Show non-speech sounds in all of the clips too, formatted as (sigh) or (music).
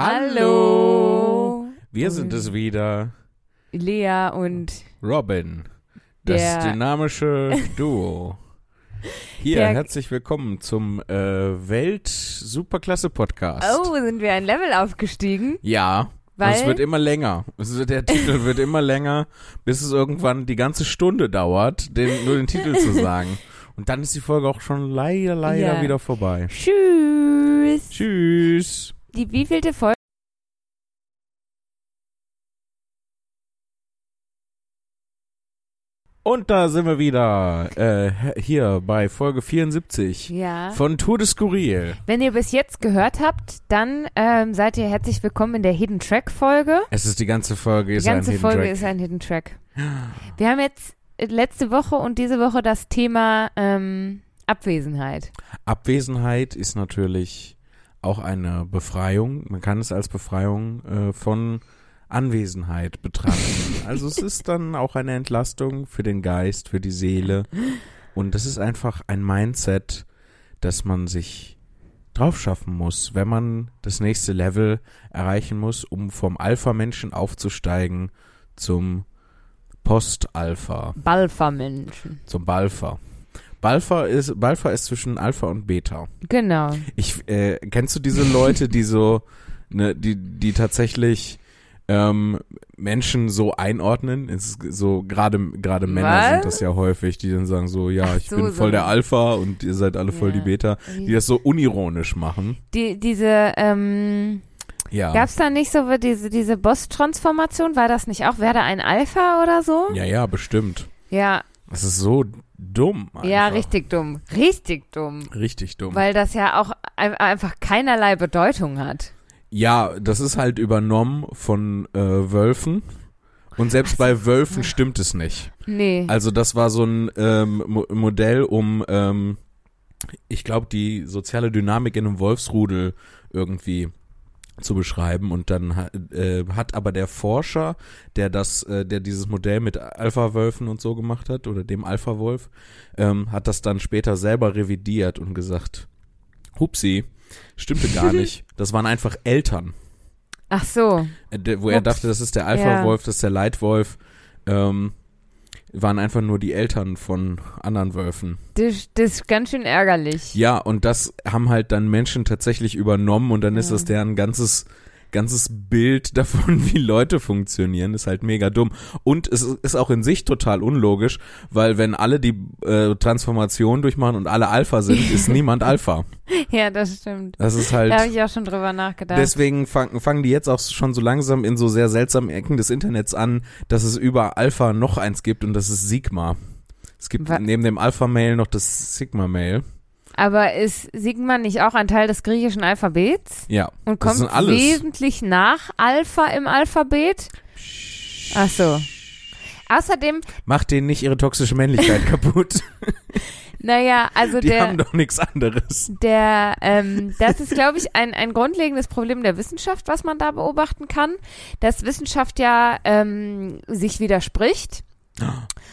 Hallo. Wir sind es wieder. Lea und Robin. Das Der- dynamische Duo. Hier, Der- herzlich willkommen zum äh, Welt-Superklasse-Podcast. Oh, sind wir ein Level aufgestiegen? Ja, Weil? es wird immer länger. Wird, der Titel (laughs) wird immer länger, bis es irgendwann die ganze Stunde dauert, den, nur den Titel zu sagen. Und dann ist die Folge auch schon leider, leider Ja. wieder vorbei. Tschüss. Tschüss. Die wievielte Folge? Und da sind wir wieder, äh, hier bei Folge 74 Ja. von Tour de Skurril. Wenn ihr bis jetzt gehört habt, dann ähm, seid ihr herzlich willkommen in der Hidden Track Folge. Es ist die ganze Folge, Die ist ganze ein Hidden Folge Track. ist ein Hidden Track. Wir haben jetzt äh, letzte Woche und diese Woche das Thema ähm, Abwesenheit. Abwesenheit ist natürlich auch eine Befreiung. Man kann es als Befreiung äh, von Anwesenheit betrachten. (laughs) also es ist dann auch eine Entlastung für den Geist, für die Seele. Und das ist einfach ein Mindset, das man sich drauf schaffen muss, wenn man das nächste Level erreichen muss, um vom Alpha-Menschen aufzusteigen zum Post-Alpha, Balfa-Menschen. zum Balpha. Balpha ist, Balpha ist zwischen Alpha und Beta. Genau. Ich, äh, kennst du diese Leute, die so, ne, die, die tatsächlich ähm, Menschen so einordnen? Es ist so gerade gerade Männer Was? sind das ja häufig, die dann sagen so, ja, ich so, bin voll so. der Alpha und ihr seid alle voll Ja. die Beta, die das so unironisch machen. Die, diese, ähm, Ja. gab's da nicht so diese, diese Boss-Transformation? War das nicht auch? Wäre da ein Alpha oder so? Ja, ja, bestimmt. Ja, Das ist so dumm. Einfach. ja, richtig dumm. Richtig dumm. Richtig dumm. Weil das ja auch ein- einfach keinerlei Bedeutung hat. Ja, das ist halt übernommen von äh, Wölfen. Und selbst bei Wölfen stimmt es nicht. Nee. Also das war so ein ähm, Mo Modell, um, ähm, ich glaube, die soziale Dynamik in einem Wolfsrudel irgendwie zu beschreiben und dann äh, hat aber der Forscher, der das, äh, der dieses Modell mit Alpha-Wölfen und so gemacht hat oder dem Alpha-Wolf, ähm, hat das dann später selber revidiert und gesagt, hupsi, stimmte gar (laughs) nicht. Das waren einfach Eltern. Ach so. Äh, wo er Ups. dachte, das ist der Alpha-Wolf, das ist der Leitwolf, ähm, waren einfach nur die Eltern von anderen Wölfen. Das, das ist ganz schön ärgerlich. Ja, und das haben halt dann Menschen tatsächlich übernommen und dann ist Ja. das deren ganzes ganzes Bild (laughs) davon, wie Leute funktionieren, ist halt mega dumm. Und es ist auch in sich total unlogisch, weil wenn alle die äh, Transformation durchmachen und alle Alpha sind, ist (laughs) niemand Alpha. Ja, das stimmt. Das ist halt. Da habe ich auch schon drüber nachgedacht. Deswegen fangen fangen die jetzt auch schon so langsam in so sehr seltsamen Ecken des Internets an, dass es über Alpha noch eins gibt und das ist Sigma. Es gibt Wa- neben dem Alpha-Mail noch das Sigma-Mail. Aber ist Sigma nicht auch ein Teil des griechischen Alphabets? Ja. Und kommt wesentlich nach Alpha im Alphabet? Ach so. Außerdem, Macht denen nicht ihre toxische Männlichkeit (laughs) kaputt. naja, also Die der, haben doch nichts anderes. der, ähm, das ist, glaube ich, ein, ein grundlegendes Problem der Wissenschaft, was man da beobachten kann, dass Wissenschaft ja ähm, sich widerspricht.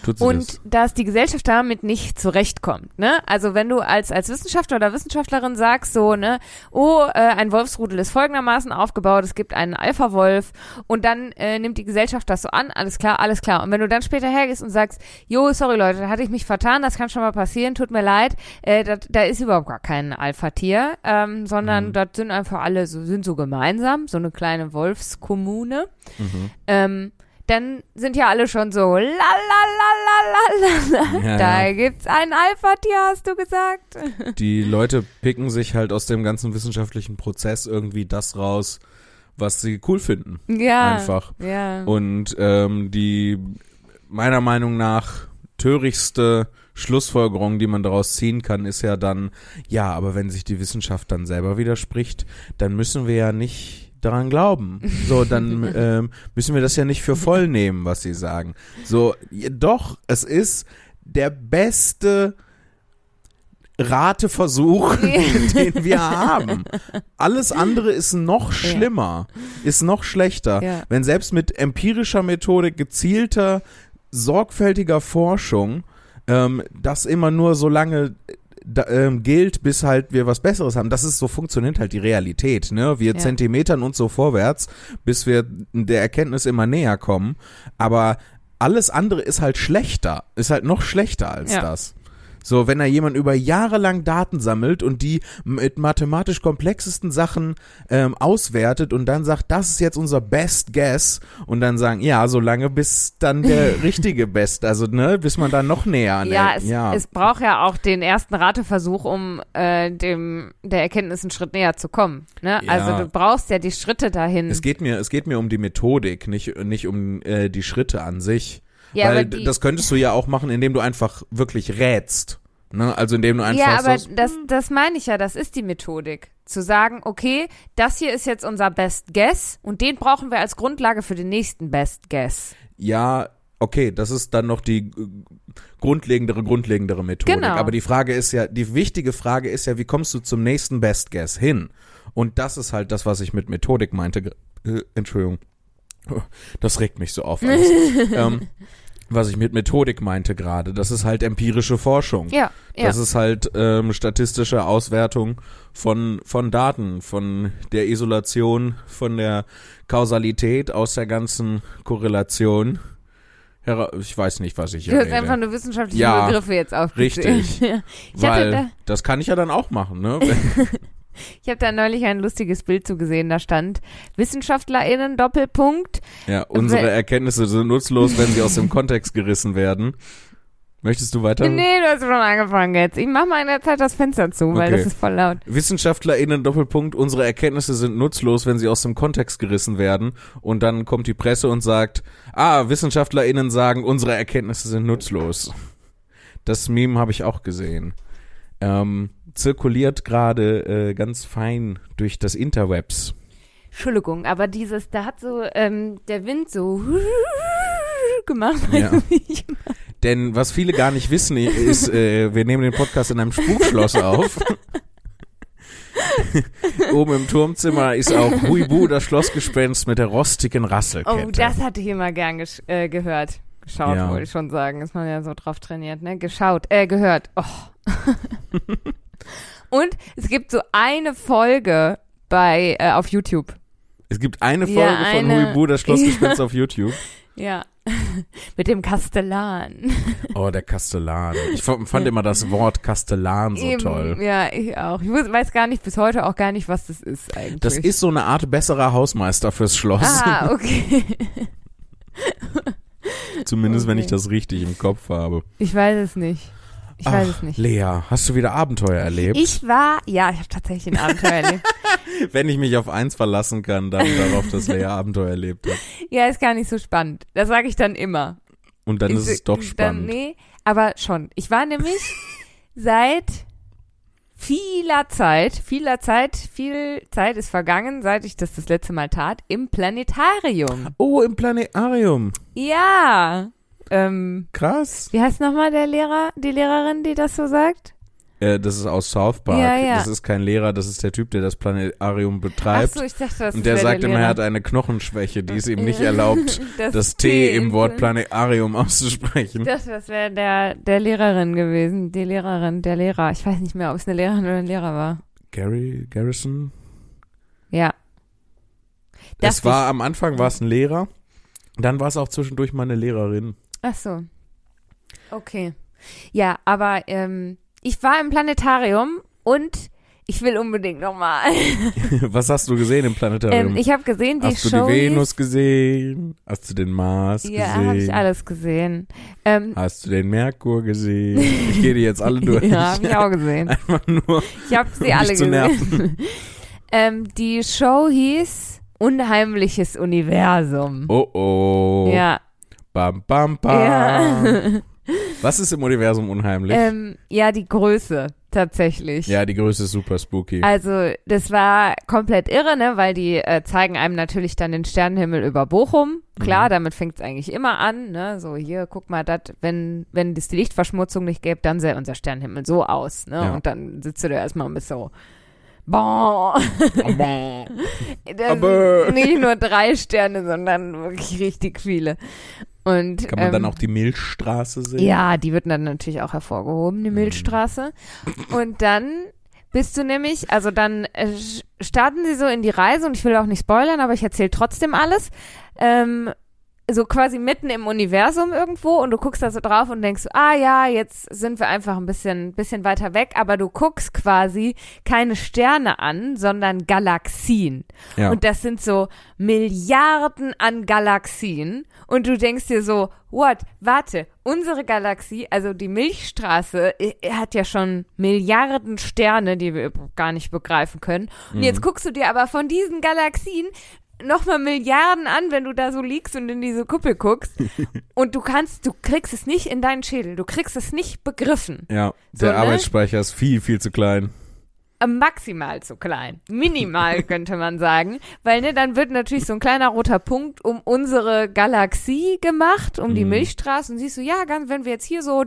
Tut sie Und das? dass die Gesellschaft damit nicht zurechtkommt, ne? Also wenn du als, als Wissenschaftler oder Wissenschaftlerin sagst so, ne, oh, äh, ein Wolfsrudel ist folgendermaßen aufgebaut, es gibt einen Alpha-Wolf und dann äh, nimmt die Gesellschaft das so an, alles klar, alles klar. Und wenn du dann später hergehst und sagst, jo, sorry Leute, da hatte ich mich vertan, das kann schon mal passieren, tut mir leid, äh, dat, da ist überhaupt gar kein Alpha-Tier, ähm, sondern Mhm. das sind einfach alle so, sind so gemeinsam, so eine kleine Wolfskommune Mhm. ähm, dann sind ja alle schon so, la la la la la la. Ja, da ja. gibt's ein Alpha-Tier, hast du gesagt? (laughs) Die Leute picken sich halt aus dem ganzen wissenschaftlichen Prozess irgendwie das raus, was sie cool finden. Ja. Einfach. Ja. Und ähm, die meiner Meinung nach törichtste Schlussfolgerung, die man daraus ziehen kann, ist ja dann, ja, aber wenn sich die Wissenschaft dann selber widerspricht, dann müssen wir ja nicht daran glauben. (laughs) So, dann ähm, müssen wir das ja nicht für voll nehmen, was sie sagen. So, ja, doch, es ist der beste Rateversuch, (laughs) (laughs) den wir haben. Alles andere ist noch schlimmer, ist noch schlechter. Ja. Wenn selbst mit empirischer Methode, gezielter, sorgfältiger Forschung ähm, das immer nur so lange da, ähm, gilt, bis halt wir was Besseres haben. Das ist so funktioniert halt die Realität, ne? Wir Ja. Zentimetern und so vorwärts, bis wir der Erkenntnis immer näher kommen. Aber alles andere ist halt schlechter, ist halt noch schlechter als Ja. das. So, wenn da jemand über Jahre lang Daten sammelt und die mit mathematisch komplexesten Sachen ähm, auswertet und dann sagt, das ist jetzt unser Best Guess und dann sagen, ja, so lange bis dann der (laughs) richtige Best, also ne, bis man dann noch näher an Ja, der, es, ja. es braucht ja auch den ersten Rateversuch, um äh, dem der Erkenntnis einen Schritt näher zu kommen. Ne? Ja. Also du brauchst ja die Schritte dahin. Es geht mir, es geht mir um die Methodik, nicht, nicht um äh, die Schritte an sich. Ja, Weil das könntest du ja auch machen, indem du einfach wirklich rätst. Ne? Also indem du einfach ja, aber das, das meine ich ja, das ist die Methodik. Zu sagen, okay, das hier ist jetzt unser Best Guess und den brauchen wir als Grundlage für den nächsten Best Guess. ja, okay, das ist dann noch die grundlegendere, grundlegendere Methodik. Genau. Aber die Frage ist ja, die wichtige Frage ist ja, wie kommst du zum nächsten Best Guess hin? Und das ist halt das, was ich mit Methodik meinte. Äh, Entschuldigung. Das regt mich so auf. Alles. (laughs) ähm, was ich mit Methodik meinte gerade, das ist halt empirische Forschung. Ja, ja. Das ist halt ähm, statistische Auswertung von, von Daten, von der Isolation, von der Kausalität aus der ganzen Korrelation. Ich weiß nicht, was ich du hier hast einfach rede. nur wissenschaftliche Ja, Begriffe jetzt aufgezählt. richtig. (laughs) Ich Weil da, das kann ich ja dann auch machen, ne? (laughs) ich habe da neulich ein lustiges Bild zugesehen, da stand WissenschaftlerInnen Doppelpunkt. ja, unsere Erkenntnisse sind nutzlos, wenn sie aus dem Kontext gerissen werden. Möchtest du weiter? Nee, du hast schon angefangen jetzt. Ich mach mal in der Zeit das Fenster zu, weil Okay. das ist voll laut. WissenschaftlerInnen Doppelpunkt, unsere Erkenntnisse sind nutzlos, wenn sie aus dem Kontext gerissen werden. Und dann kommt die Presse und sagt, ah, WissenschaftlerInnen sagen, unsere Erkenntnisse sind nutzlos. Das Meme habe ich auch gesehen. Ähm, zirkuliert gerade äh, ganz fein durch das Interwebs. Entschuldigung, aber dieses, da hat so ähm, der Wind so (laughs) gemacht. Ja. Weiß nicht. Denn was viele gar nicht wissen, ist, äh, wir nehmen den Podcast in einem Spukschloss auf. (laughs) Oben im Turmzimmer ist auch Huibu, das Schlossgespenst mit der rostigen Rasselkette. Oh, das hatte ich immer gern äh, gehört. Geschaut, Ja. wollte ich schon sagen. Ist man ja so drauf trainiert, ne? Geschaut, äh, gehört. Oh. (laughs) Und es gibt so eine Folge bei, äh, auf YouTube. Es gibt eine Folge Ja, von eine- Huibu, das (laughs) Schlossgespenst auf YouTube. Ja. (laughs) Mit dem Kastellan. (laughs) Oh, der Kastellan. Ich fand immer das Wort Kastellan so Eben, toll. Ja, ich auch. Ich weiß gar nicht, bis heute auch gar nicht, was das ist eigentlich. Das ist so eine Art besserer Hausmeister fürs Schloss. Ah, okay. Zumindest wenn ich okay. das richtig im Kopf habe. Ich weiß es nicht. Ich weiß Ach, es nicht. Lea, hast du wieder Abenteuer erlebt? Ich war, ja, ich habe tatsächlich ein Abenteuer erlebt. (laughs) Wenn ich mich auf eins verlassen kann, dann darauf, dass Lea Abenteuer erlebt hat. Ja, ist gar nicht so spannend. Das sage ich dann immer. Und dann ich, ist es doch Dann, spannend. nee, aber schon. Ich war nämlich (laughs) seit vieler Zeit, vieler Zeit, viel Zeit ist vergangen, seit ich das das letzte Mal tat, im Planetarium. Oh, im Planetarium. Ja. Ähm, Krass. wie heißt nochmal der Lehrer, die Lehrerin, die das so sagt? Äh, das ist aus South Park. Ja, ja. Das ist kein Lehrer, das ist der Typ, der das Planetarium Ach betreibt. so, ich dachte, das Und der der sagt immer, er hat eine Knochenschwäche, die es ihm nicht erlaubt, (laughs) das T im Wort Planetarium auszusprechen. Ich dachte, das wäre der, der Lehrerin gewesen. Die Lehrerin, der Lehrer. Ich weiß nicht mehr, ob es eine Lehrerin oder ein Lehrer war. Gary Garrison? Ja. Das war am Anfang war es ein Lehrer. Dann war es auch zwischendurch meine Lehrerin. Ach so. Okay. Ja, aber ähm, ich war im Planetarium und ich will unbedingt nochmal. (laughs) Was hast du gesehen im Planetarium? ähm, ich habe gesehen, die hast du Show. die Venus gesehen? Hast du den Mars ja, gesehen? habe ich alles gesehen. Ähm, Hast du den Merkur gesehen? Ich gehe die jetzt alle (laughs) durch. ja, habe ich auch gesehen. (laughs) Einfach nur. Ich habe sie Um alle dich zu gesehen. ähm, die Show hieß Unheimliches Universum. Oh oh. Ja. Bam, bam, bam. Ja. (laughs) Was ist im Universum unheimlich? ähm, ja, die Größe tatsächlich. ja, die Größe ist super spooky. Also, das war komplett irre, ne, weil die äh, zeigen einem natürlich dann den Sternenhimmel über Bochum. Klar, Mhm. damit fängt es eigentlich immer an, ne? So, hier, guck mal, dat, wenn, wenn es die Lichtverschmutzung nicht gäbe, dann sähe unser Sternenhimmel so aus, ne? Ja. Und dann sitzt du da erstmal bist so, Boah. Aber- Aber- nicht nur drei Sterne, sondern wirklich richtig viele. Und Kann man dann ähm, auch die Milchstraße sehen? Ja, die wird dann natürlich auch hervorgehoben, die Milchstraße. Und dann bist du nämlich, also dann äh, starten sie so in die Reise und ich will auch nicht spoilern, aber ich erzähle trotzdem alles. Ähm, so quasi mitten im Universum irgendwo und du guckst da so drauf und denkst, ah ja, jetzt sind wir einfach ein bisschen, bisschen weiter weg, aber du guckst quasi keine Sterne an, sondern Galaxien. Ja. Und das sind so Milliarden an Galaxien. Und du denkst dir so, what? Warte, unsere Galaxie, also die Milchstraße, hat ja schon Milliarden Sterne, die wir gar nicht begreifen können. Und jetzt guckst du dir aber von diesen Galaxien nochmal Milliarden an, wenn du da so liegst und in diese Kuppel guckst. (laughs) und du kannst, du kriegst es nicht in deinen Schädel. Du kriegst es nicht begriffen. ja, So, der ne? Arbeitsspeicher ist viel, viel zu klein. Äh, maximal zu klein. Minimal (laughs) könnte man sagen. Weil, ne, dann wird natürlich so ein kleiner roter Punkt um unsere Galaxie gemacht, um die Mhm. Milchstraße. Und siehst du, ja, ganz, wenn wir jetzt hier so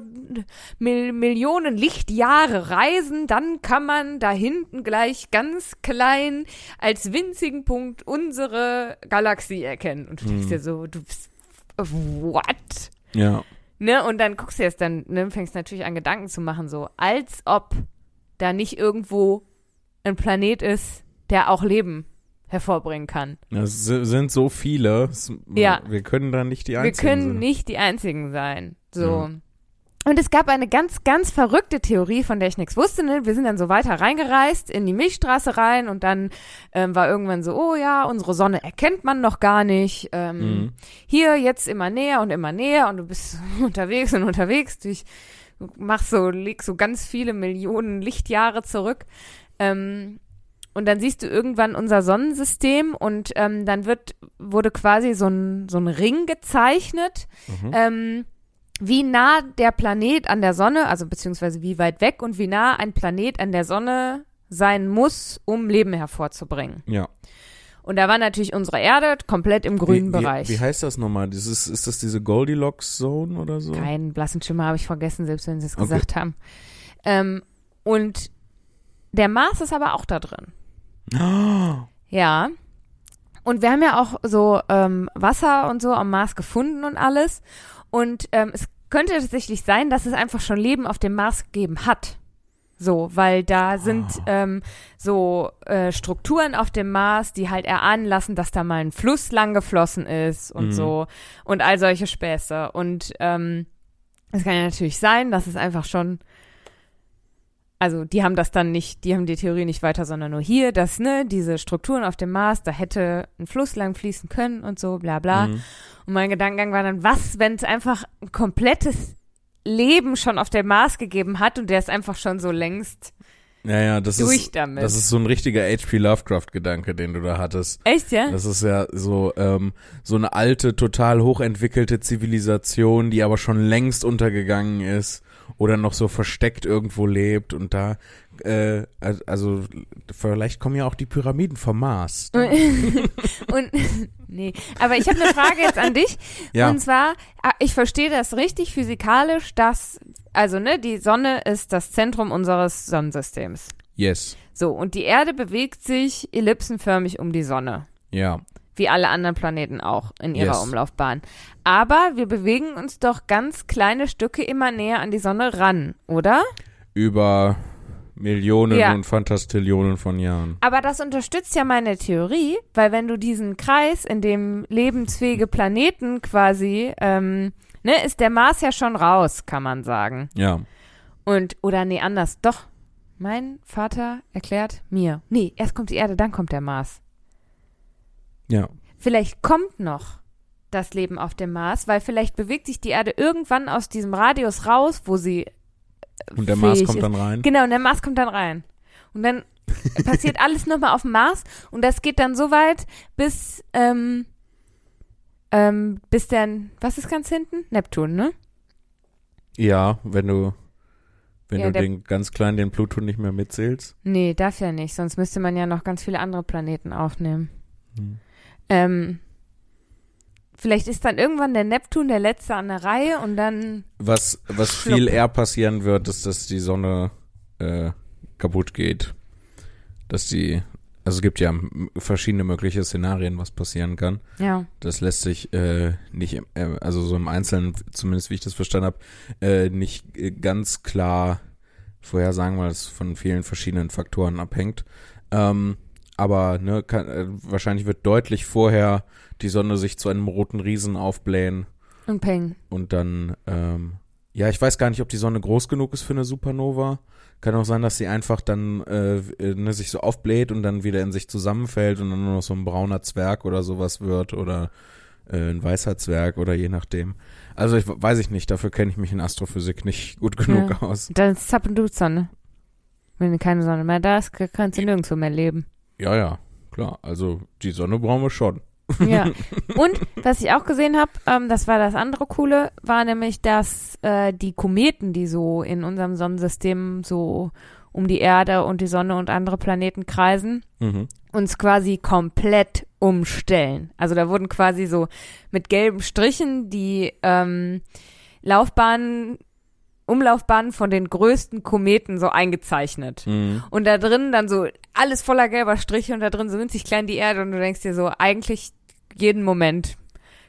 Mil Millionen Lichtjahre reisen, dann kann man da hinten gleich ganz klein als winzigen Punkt unsere Galaxie erkennen. Und du denkst Mhm. dir so, du bist, what? Ja. Ne, und dann guckst du jetzt dann, ne, fängst natürlich an Gedanken zu machen, so, als ob da nicht irgendwo ein Planet ist, der auch Leben hervorbringen kann. Es si- sind so viele. Es- Ja. Wir können da nicht die Wir Einzigen können sein. nicht die einzigen sein. So. Ja. Und es gab eine ganz, ganz verrückte Theorie, von der ich nichts wusste. Ne? Wir sind dann so weiter reingereist in die Milchstraße rein und dann ähm, war irgendwann so, oh ja, unsere Sonne erkennt man noch gar nicht. Ähm, Mhm. Hier jetzt immer näher und immer näher und du bist (laughs) unterwegs und unterwegs. Ich machst so, legst so ganz viele Millionen Lichtjahre zurück. Ähm, und dann siehst du irgendwann unser Sonnensystem und ähm, dann wird, wurde quasi so ein, so ein Ring gezeichnet, Mhm. ähm, wie nah der Planet an der Sonne, also beziehungsweise wie weit weg und wie nah ein Planet an der Sonne sein muss, um Leben hervorzubringen. Ja. Und da war natürlich unsere Erde komplett im grünen wie, Bereich. Wie, wie heißt das nochmal? Dieses, ist das diese Goldilocks Zone oder so? Keinen blassen Schimmer habe ich vergessen, selbst wenn sie es Okay. gesagt haben. Ähm, und der Mars ist aber auch da drin. (gasps) Ja. Und wir haben ja auch so ähm, Wasser und so am Mars gefunden und alles. Und ähm, es könnte tatsächlich sein, dass es einfach schon Leben auf dem Mars gegeben hat. So, weil da sind ähm, so äh, Strukturen auf dem Mars, die halt erahnen lassen, dass da mal ein Fluss lang geflossen ist und Mhm. so und all solche Späße. Und ähm, es kann ja natürlich sein, dass es einfach schon also die haben das dann nicht, die haben die Theorie nicht weiter, sondern nur hier, dass, ne, diese Strukturen auf dem Mars, da hätte ein Fluss lang fließen können und so, bla bla. Mhm. Und mein Gedankengang war dann, was, wenn es einfach ein komplettes Leben schon auf dem Mars gegeben hat und der ist einfach schon so längst Ja, ja, das durch ist, damit. das ist so ein richtiger H.P. Lovecraft-Gedanke, den du da hattest. Echt, ja? Das ist ja so, ähm, so eine alte, total hochentwickelte Zivilisation, die aber schon längst untergegangen ist oder noch so versteckt irgendwo lebt und da, äh, al- also vielleicht kommen ja auch die Pyramiden vom Mars. (laughs) und nee, aber ich habe eine Frage jetzt an dich. Ja, Und zwar, ah, ich verstehe das richtig physikalisch, dass, also ne, die Sonne ist das Zentrum unseres Sonnensystems. yes, So, und die Erde bewegt sich ellipsenförmig um die Sonne. ja, Wie alle anderen Planeten auch in ihrer Yes. Umlaufbahn. Aber wir bewegen uns doch ganz kleine Stücke immer näher an die Sonne ran, oder? über Millionen Ja. und Fantastillionen von Jahren. Aber das unterstützt ja meine Theorie, weil wenn du diesen Kreis, in dem lebensfähige Planeten quasi, ähm, ne, ist der Mars ja schon raus, kann man sagen. Ja, Und, oder nee, anders, doch. Mein Vater erklärt mir, nee, erst kommt die Erde, dann kommt der Mars. Ja, Vielleicht kommt noch das Leben auf dem Mars, weil vielleicht bewegt sich die Erde irgendwann aus diesem Radius raus, wo sie und der Mars kommt ist. dann rein. Genau, und der Mars kommt dann rein. Und dann (laughs) passiert alles nochmal auf dem Mars und das geht dann so weit, bis, ähm, ähm, bis der, was ist ganz hinten? Neptun, ne? Ja, wenn du, wenn Ja, du den ganz kleinen, den Pluto nicht mehr mitzählst. Nee, darf ja nicht, sonst müsste man ja noch ganz viele andere Planeten aufnehmen. Hm. Ähm, vielleicht ist dann irgendwann der Neptun der letzte an der Reihe und dann, Was, was Schlupp. viel eher passieren wird, ist, dass die Sonne äh, kaputt geht. dass die, also es gibt ja verschiedene mögliche Szenarien, was passieren kann. Ja. Das lässt sich äh, nicht, äh, also so im Einzelnen, zumindest wie ich das verstanden habe, äh, nicht äh, ganz klar vorhersagen, weil es von vielen verschiedenen Faktoren abhängt. Ähm, aber ne, kann, äh, wahrscheinlich wird deutlich vorher die Sonne sich zu einem roten Riesen aufblähen Und Peng. und dann, ähm, ja, ich weiß gar nicht, ob die Sonne groß genug ist für eine Supernova. Kann auch sein, dass sie einfach dann äh, äh, ne, sich so aufbläht und dann wieder in sich zusammenfällt und dann nur noch so ein brauner Zwerg oder sowas wird oder äh, ein weißer Zwerg oder je nachdem. Also ich weiß ich nicht, dafür kenne ich mich in Astrophysik nicht (laughs) gut genug Ja. aus. Dann ist Zappendutzsonne. Wenn keine Sonne mehr da ist, kannst du nirgendwo mehr leben. Ja, ja, klar. Also die Sonne brauchen wir schon. Ja. (laughs) Und was ich auch gesehen habe, ähm, das war das andere Coole, war nämlich, dass äh, die Kometen, die so in unserem Sonnensystem so um die Erde und die Sonne und andere Planeten kreisen, Mhm. uns quasi komplett umstellen. Also da wurden quasi so mit gelben Strichen die ähm, Laufbahnen, Umlaufbahnen von den größten Kometen so eingezeichnet. Mhm. Und da drin dann so alles voller gelber Striche und da drin so winzig klein die Erde und du denkst dir so, eigentlich jeden Moment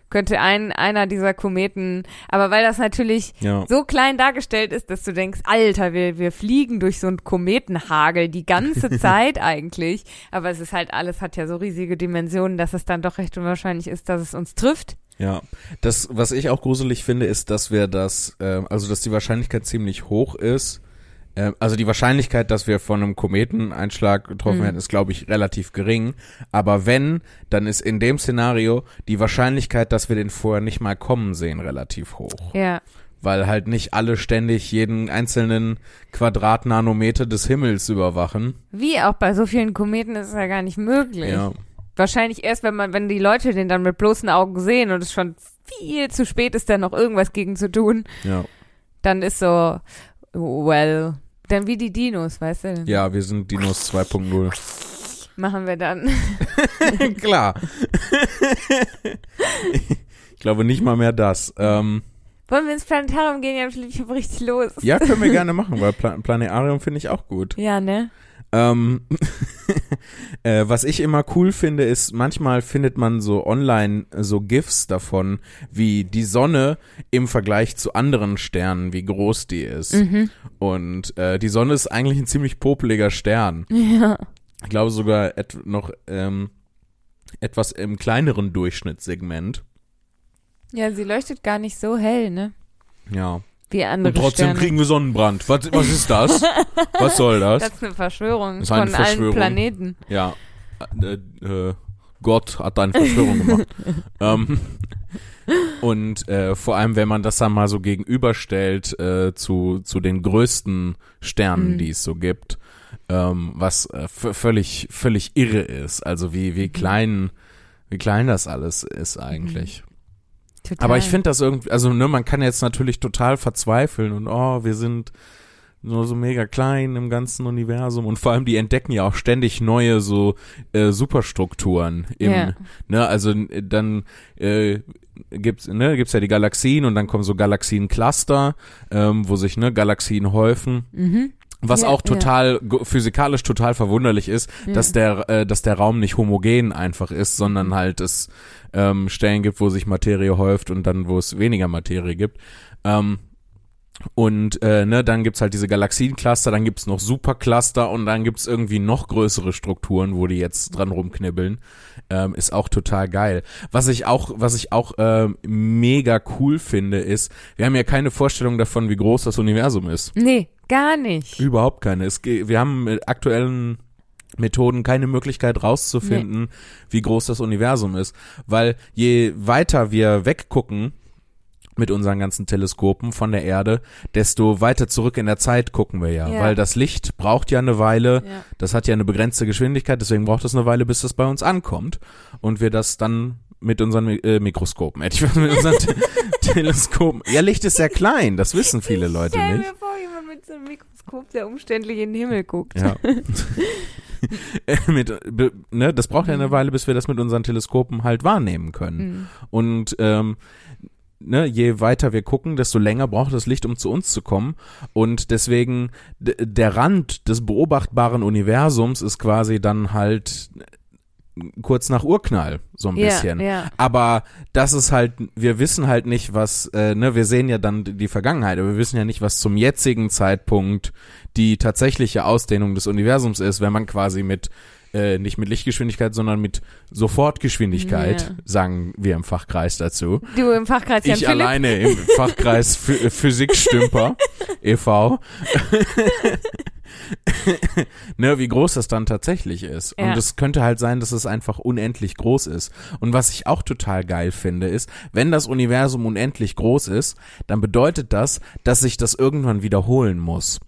könnte ein, einer dieser Kometen, aber weil das natürlich Ja. so klein dargestellt ist, dass du denkst, Alter, wir, wir fliegen durch so einen Kometenhagel die ganze (laughs) Zeit eigentlich. Aber es ist halt, alles hat ja so riesige Dimensionen, dass es dann doch recht unwahrscheinlich ist, dass es uns trifft. Ja, das, was ich auch gruselig finde, ist, dass wir das, äh, also dass die Wahrscheinlichkeit ziemlich hoch ist. Äh, also die Wahrscheinlichkeit, dass wir von einem Kometeneinschlag getroffen Mhm. werden, ist, glaube ich, relativ gering. Aber wenn, dann ist in dem Szenario die Wahrscheinlichkeit, dass wir den vorher nicht mal kommen sehen, relativ hoch. Ja. Weil halt nicht alle ständig jeden einzelnen Quadratnanometer des Himmels überwachen. Wie auch bei so vielen Kometen ist es ja gar nicht möglich. Ja. Wahrscheinlich erst, wenn man, wenn die Leute den dann mit bloßen Augen sehen und es schon viel zu spät ist, da noch irgendwas gegen zu tun, Ja. dann ist so, well, dann wie die Dinos, weißt du? Ja, wir sind Dinos 2.0. Machen wir dann. (laughs) Klar. ich glaube nicht mal mehr das. Ähm, Wollen wir ins Planetarium gehen? Ja, ich hab richtig los. ja, können wir (laughs) gerne machen, weil Pla Planetarium finde ich auch gut. Ja, ne? Ähm, (laughs) äh, was ich immer cool finde, ist, manchmal findet man so online äh, so GIFs davon, wie die Sonne im Vergleich zu anderen Sternen, wie groß die ist. Mhm. Und äh, die Sonne ist eigentlich ein ziemlich popeliger Stern. Ja. Ich glaube sogar noch ähm, etwas im kleineren Durchschnittssegment. Ja, sie leuchtet gar nicht so hell, ne? Ja. Wie andere Und trotzdem Sterne. kriegen wir Sonnenbrand. Was, was ist das? (laughs) was soll das? das ist eine Verschwörung ist eine von allen Verschwörung. Planeten. Ja. Äh, äh, Gott hat da eine Verschwörung gemacht. (laughs) ähm, und äh, vor allem, wenn man das dann mal so gegenüberstellt äh, zu, zu den größten Sternen, Mhm. die es so gibt, ähm, was äh, völlig, völlig irre ist. Also wie, wie klein, wie klein das alles ist eigentlich. Total. Aber ich finde das irgendwie, also ne, man kann jetzt natürlich total verzweifeln und oh, wir sind nur so mega klein im ganzen Universum und vor allem die entdecken ja auch ständig neue so äh, Superstrukturen im, Ja. ne, also dann äh, gibt's ne, gibt's ja die Galaxien und dann kommen so Galaxiencluster, ähm, wo sich ne Galaxien häufen. Mhm. Was Ja, auch ja. total go- physikalisch total verwunderlich ist, Ja. dass der äh, dass der Raum nicht homogen einfach ist, sondern halt es ähm, Stellen gibt, wo sich Materie häuft und dann wo es weniger Materie gibt. Ähm, und äh, ne, dann gibt's halt diese Galaxiencluster, dann gibt's noch Supercluster und dann gibt's irgendwie noch größere Strukturen, wo die jetzt dran rumknibbeln. Ähm, ist auch total geil. Was ich auch, was ich auch ähm, mega cool finde, ist, wir haben ja keine Vorstellung davon, wie groß das Universum ist. Nee, gar nicht. Überhaupt keine. Es, wir haben mit aktuellen Methoden keine Möglichkeit rauszufinden, wie groß das Universum ist. Weil je weiter wir weggucken mit unseren ganzen Teleskopen von der Erde, desto weiter zurück in der Zeit gucken wir ja. Ja. Weil das Licht braucht ja eine Weile, Ja. das hat ja eine begrenzte Geschwindigkeit, deswegen braucht es eine Weile, bis das bei uns ankommt. Und wir das dann mit unseren äh, Mikroskopen, hätte ich was mit unseren Te (laughs) Teleskopen. Ja, Licht ist sehr klein, das wissen viele Leute nicht. vor, mit so einem Mikroskop, der umständlich in den Himmel guckt. Ja. (laughs) Äh, mit, be, ne, das braucht ja eine Mhm. Weile, bis wir das mit unseren Teleskopen halt wahrnehmen können. Mhm. Und ähm, ne, je weiter wir gucken, desto länger braucht das Licht, um zu uns zu kommen. Und deswegen der Rand des beobachtbaren Universums ist quasi dann halt kurz nach Urknall, so ein Ja, bisschen. ja. Aber das ist halt, wir wissen halt nicht, was, äh, ne, wir sehen ja dann die Vergangenheit, aber wir wissen ja nicht, was zum jetzigen Zeitpunkt die tatsächliche Ausdehnung des Universums ist, wenn man quasi mit, äh, nicht mit Lichtgeschwindigkeit, sondern mit Sofortgeschwindigkeit, Ja. sagen wir im Fachkreis dazu. Du im Fachkreis Jan Ich Philipp. alleine im Fachkreis Phy- (laughs) Physikstümper e.V. ne, wie groß das dann tatsächlich ist. Ja. Und es könnte halt sein, dass es einfach unendlich groß ist. Und was ich auch total geil finde, ist, wenn das Universum unendlich groß ist, dann bedeutet das, dass sich das irgendwann wiederholen muss.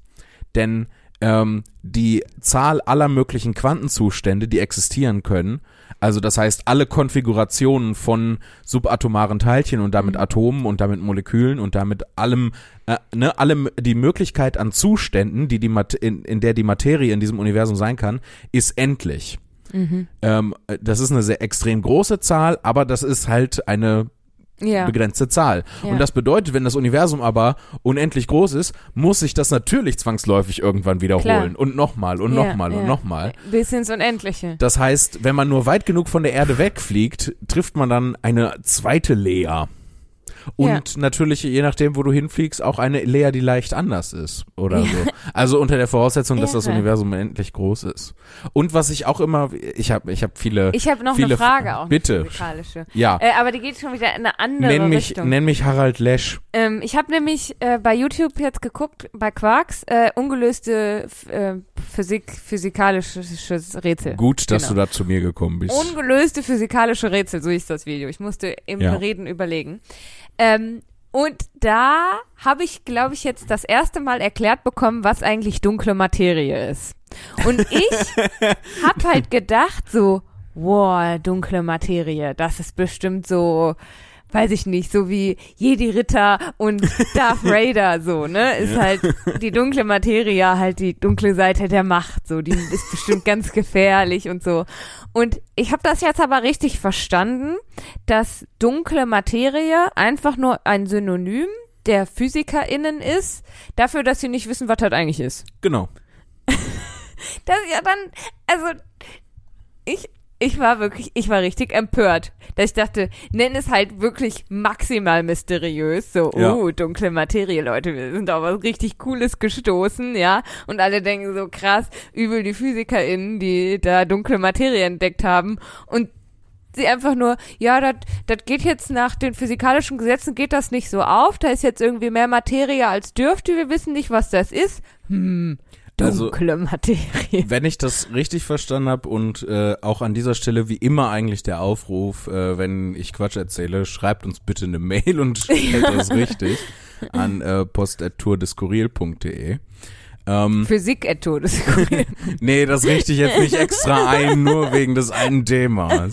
Denn ähm, die Zahl aller möglichen Quantenzustände, die existieren können, also das heißt alle Konfigurationen von subatomaren Teilchen und damit Atomen und damit Molekülen und damit allem, äh, ne, allem die Möglichkeit an Zuständen, die die Mat in, in der die Materie in diesem Universum sein kann, ist endlich. Mhm. Ähm, das ist eine sehr extrem große Zahl, aber das ist halt eine Ja. begrenzte Zahl. Ja. Und das bedeutet, wenn das Universum aber unendlich groß ist, muss sich das natürlich zwangsläufig irgendwann wiederholen. Klar. Und nochmal und Ja, nochmal und ja. nochmal. Bis ins Unendliche. Das heißt, wenn man nur weit genug von der Erde wegfliegt, trifft man dann eine zweite Lea. Und natürlich, je nachdem, wo du hinfliegst, auch eine Lea, die leicht anders ist oder Ja. so. Also unter der Voraussetzung, dass das Irre. Universum unendlich groß ist. Und was ich auch immer, ich habe ich hab viele, Ich habe noch viele eine Frage auch. Bitte. ja, Äh, aber die geht schon wieder in eine andere nenn mich, Richtung. nenn mich Harald Lesch. Ähm, ich habe nämlich äh, bei YouTube jetzt geguckt, bei Quarks, äh, ungelöste äh, Physik, physikalisches Rätsel. Gut, dass Genau. du da zu mir gekommen bist. Ungelöste physikalische Rätsel, so hieß das Video. Ich musste im Ja. Reden überlegen. Ähm, und da habe ich, glaube ich, jetzt das erste Mal erklärt bekommen, was eigentlich dunkle Materie ist. Und ich (laughs) habe halt gedacht, so, wow, dunkle Materie, das ist bestimmt so, weiß ich nicht, so wie Jedi-Ritter und (laughs) Darth Vader, so, ne? Ist halt die dunkle Materie halt die dunkle Seite der Macht, so, die ist bestimmt ganz gefährlich und so. Und ich habe das jetzt aber richtig verstanden, dass dunkle Materie einfach nur ein Synonym der PhysikerInnen ist, dafür, dass sie nicht wissen, was das eigentlich ist. Genau. (laughs) Das ja dann, also ich, ich war wirklich, ich war richtig empört, dass ich dachte, nenn es halt wirklich maximal mysteriös, so, Ja. oh, dunkle Materie, Leute, wir sind auf was richtig Cooles gestoßen, ja, und alle denken so, krass, übel die PhysikerInnen, die da dunkle Materie entdeckt haben. Und sie einfach nur, ja, das geht jetzt nach den physikalischen Gesetzen, geht das nicht so auf, da ist jetzt irgendwie mehr Materie als dürfte, wir wissen nicht, was das ist. Hm, Also- dunkle Materie. Wenn ich das richtig verstanden habe und äh, auch an dieser Stelle wie immer eigentlich der Aufruf, äh, wenn ich Quatsch erzähle, schreibt uns bitte eine Mail und (laughs) stellt das richtig an äh, post.tourdeskurril.de. Ähm, Physik et Todeskuril. (laughs) nee, das richte ich jetzt nicht extra ein, nur wegen des einen Themas.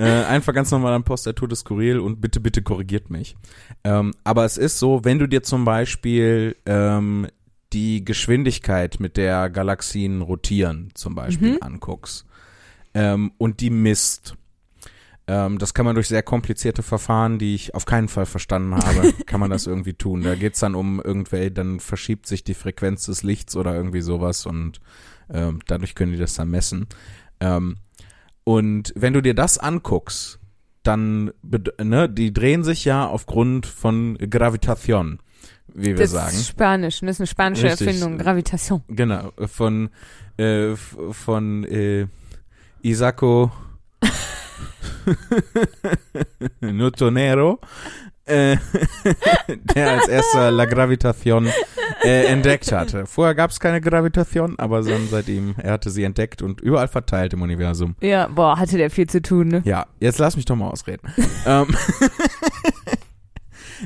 Äh, einfach ganz normal an Post Tour des Skurril und bitte, bitte korrigiert mich. Ähm, aber es ist so, wenn du dir zum Beispiel ähm, die Geschwindigkeit, mit der Galaxien rotieren, zum Beispiel Mhm. anguckst ähm, und die misst, ähm, das kann man durch sehr komplizierte Verfahren, die ich auf keinen Fall verstanden habe, (laughs) kann man das irgendwie tun. Da geht's dann um irgendwelche, dann verschiebt sich die Frequenz des Lichts oder irgendwie sowas und ähm, dadurch können die das dann messen. Ähm, und wenn du dir das anguckst, dann, ne, die drehen sich ja aufgrund von Gravitation, wie wir Das sagen. ist Spanisch, ne? das ist eine spanische Richtig. Erfindung, Gravitation. Genau, von, äh, von äh, Isacco (laughs) Newtonero, äh, (laughs) der als erster La Gravitation äh, entdeckt hatte. Vorher gab es keine Gravitation, aber dann seitdem, er hatte sie entdeckt und überall verteilt im Universum. Ja, boah, hatte der viel zu tun, ne? Ja, jetzt lass mich doch mal ausreden. ähm, (laughs)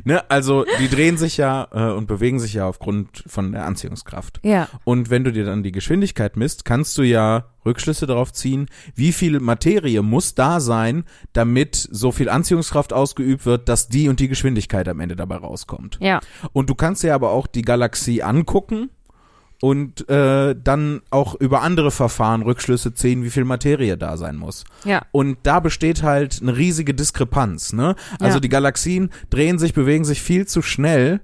ne, also die drehen sich ja äh, und bewegen sich ja aufgrund von der Anziehungskraft. Ja, Und wenn du dir dann die Geschwindigkeit misst, kannst du ja Rückschlüsse darauf ziehen, wie viel Materie muss da sein, damit so viel Anziehungskraft ausgeübt wird, dass die und die Geschwindigkeit am Ende dabei rauskommt. ja. Und du kannst dir aber auch die Galaxie angucken und äh, dann auch über andere Verfahren Rückschlüsse ziehen, wie viel Materie da sein muss. Ja. Und da besteht halt eine riesige Diskrepanz. Ne? Also Ja. die Galaxien drehen sich, bewegen sich viel zu schnell,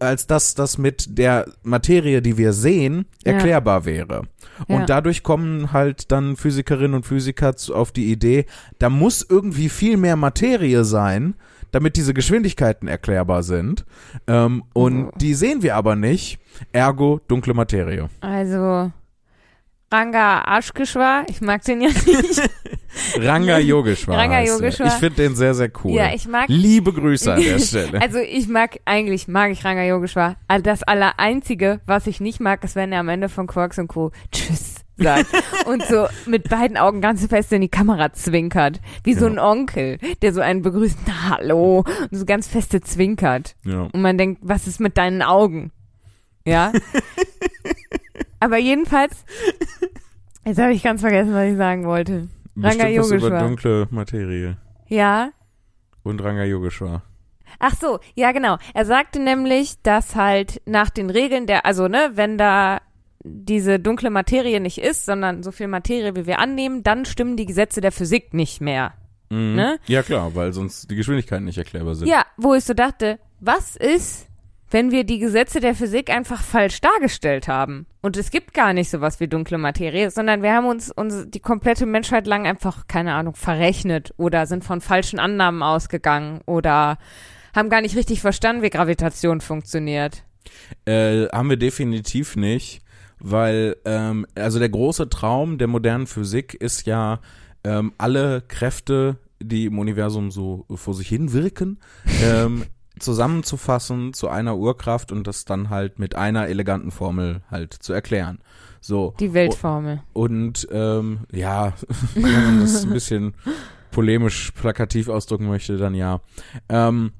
als dass das mit der Materie, die wir sehen, Ja. erklärbar wäre. Und Ja. dadurch kommen halt dann Physikerinnen und Physiker zu, auf die Idee, da muss irgendwie viel mehr Materie sein, damit diese Geschwindigkeiten erklärbar sind. Ähm, und Oh. die sehen wir aber nicht. Ergo dunkle Materie. Also Ranga Ashkeshwar, ich mag den ja nicht. (laughs) Ranga Yogeshwar. Ranga. Yogeshwar. Ich finde den sehr, sehr cool. Ja, ich mag Liebe Grüße an der (laughs) Stelle. Also ich mag, eigentlich mag ich Ranga Yogeshwar. Das Allereinzige, was ich nicht mag, ist, wenn er am Ende von Quarks und Co. Tschüss sagt. und so mit beiden Augen ganz fest in die Kamera zwinkert. Wie so Ja. ein Onkel, der so einen begrüßt, na, hallo, und so ganz feste zwinkert. ja. Und man denkt, was ist mit deinen Augen? Ja? (laughs) Aber jedenfalls, jetzt habe ich ganz vergessen, was ich sagen wollte. Ranga was über Yogeshwar. dunkle Materie. Ja? Und Ranga Yogeshwar. Ach so, ja genau. Er sagte nämlich, dass halt nach den Regeln der, also ne, wenn da diese dunkle Materie nicht ist, sondern so viel Materie, wie wir annehmen, dann stimmen die Gesetze der Physik nicht mehr. Mhm. Ne? Ja klar, weil sonst die Geschwindigkeiten nicht erklärbar sind. Ja, wo ich so dachte, was ist, wenn wir die Gesetze der Physik einfach falsch dargestellt haben? Und es gibt gar nicht sowas wie dunkle Materie, sondern wir haben uns, uns die komplette Menschheit lang einfach, keine Ahnung, verrechnet oder sind von falschen Annahmen ausgegangen oder haben gar nicht richtig verstanden, wie Gravitation funktioniert. Äh, haben wir definitiv nicht, weil ähm, also der große Traum der modernen Physik ist ja ähm, alle Kräfte, die im Universum so vor sich hin wirken, (laughs) ähm, zusammenzufassen zu einer Urkraft und das dann halt mit einer eleganten Formel halt zu erklären. So Die Weltformel. und ähm, ja, (laughs) wenn man das ein bisschen polemisch plakativ ausdrücken möchte, dann ja. Ähm,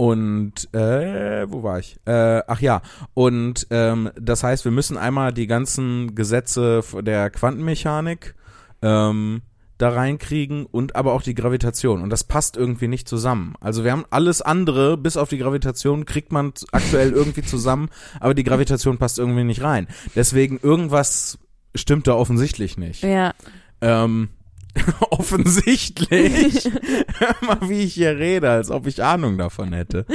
und äh, wo war ich? Äh, ach ja, und ähm, das heißt, wir müssen einmal die ganzen Gesetze der Quantenmechanik ähm, da reinkriegen und aber auch die Gravitation. Und das passt irgendwie nicht zusammen. Also wir haben alles andere, bis auf die Gravitation, kriegt man aktuell irgendwie zusammen, aber die Gravitation passt irgendwie nicht rein. Deswegen irgendwas stimmt da offensichtlich nicht. Ja. Ähm, (laughs) offensichtlich. (laughs) Hör mal, wie ich hier rede, als ob ich Ahnung davon hätte.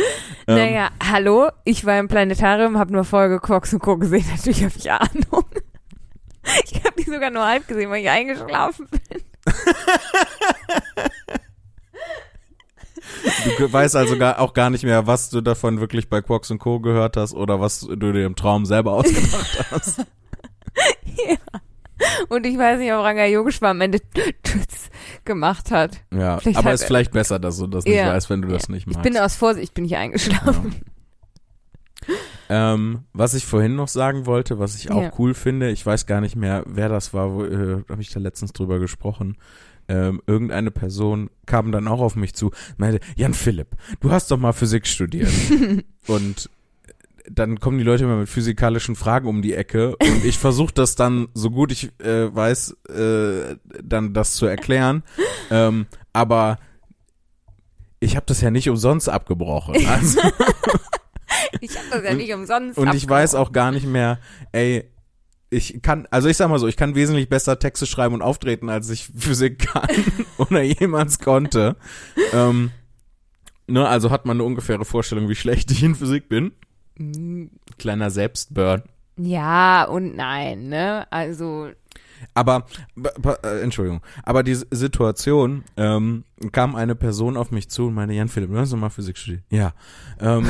Ähm, naja, hallo, ich war im Planetarium, habe nur Folge Quarks und Co. gesehen, natürlich habe ich Ahnung. (laughs) Ich habe die sogar nur halb gesehen, weil ich eingeschlafen bin. Du weißt also gar, auch gar nicht mehr, was du davon wirklich bei Quarks und Co. gehört hast oder was du dir im Traum selber ausgedacht hast. Und ich weiß nicht, ob Ranga Yogeshwar am Ende Tschüss gemacht hat. Ja, Vielleicht aber hat ist vielleicht besser, dass du das nicht Ja. weißt, wenn du das nicht Ich magst. bin aus Vorsicht, bin ich eingeschlafen. Ähm, was ich vorhin noch sagen wollte, was ich auch Ja. cool finde, ich weiß gar nicht mehr, wer das war, wo, äh, habe ich da letztens drüber gesprochen. Ähm, irgendeine Person kam dann auch auf mich zu, meinte, Jan Philipp, du hast doch mal Physik studiert. (laughs) und dann kommen die Leute immer mit physikalischen Fragen um die Ecke und ich versuche das dann, so gut ich äh, weiß, äh, dann das zu erklären. Ähm, aber ich habe das ja nicht umsonst abgebrochen. (laughs) Also, Ich habe das ja nicht umsonst und ich weiß auch gar nicht mehr, ey, ich kann, also ich sag mal so, ich kann wesentlich besser Texte schreiben und auftreten, als ich Physik kann (laughs) oder jemals konnte. Ähm, ne, also hat man eine ungefähre Vorstellung, wie schlecht ich in Physik bin. Kleiner Selbstburn. Ja und nein, ne? Also, Aber, äh, Entschuldigung, aber die Situation, ähm, kam eine Person auf mich zu und meinte, Jan Philipp, du hast doch mal Physik studiert. Ja. Ähm,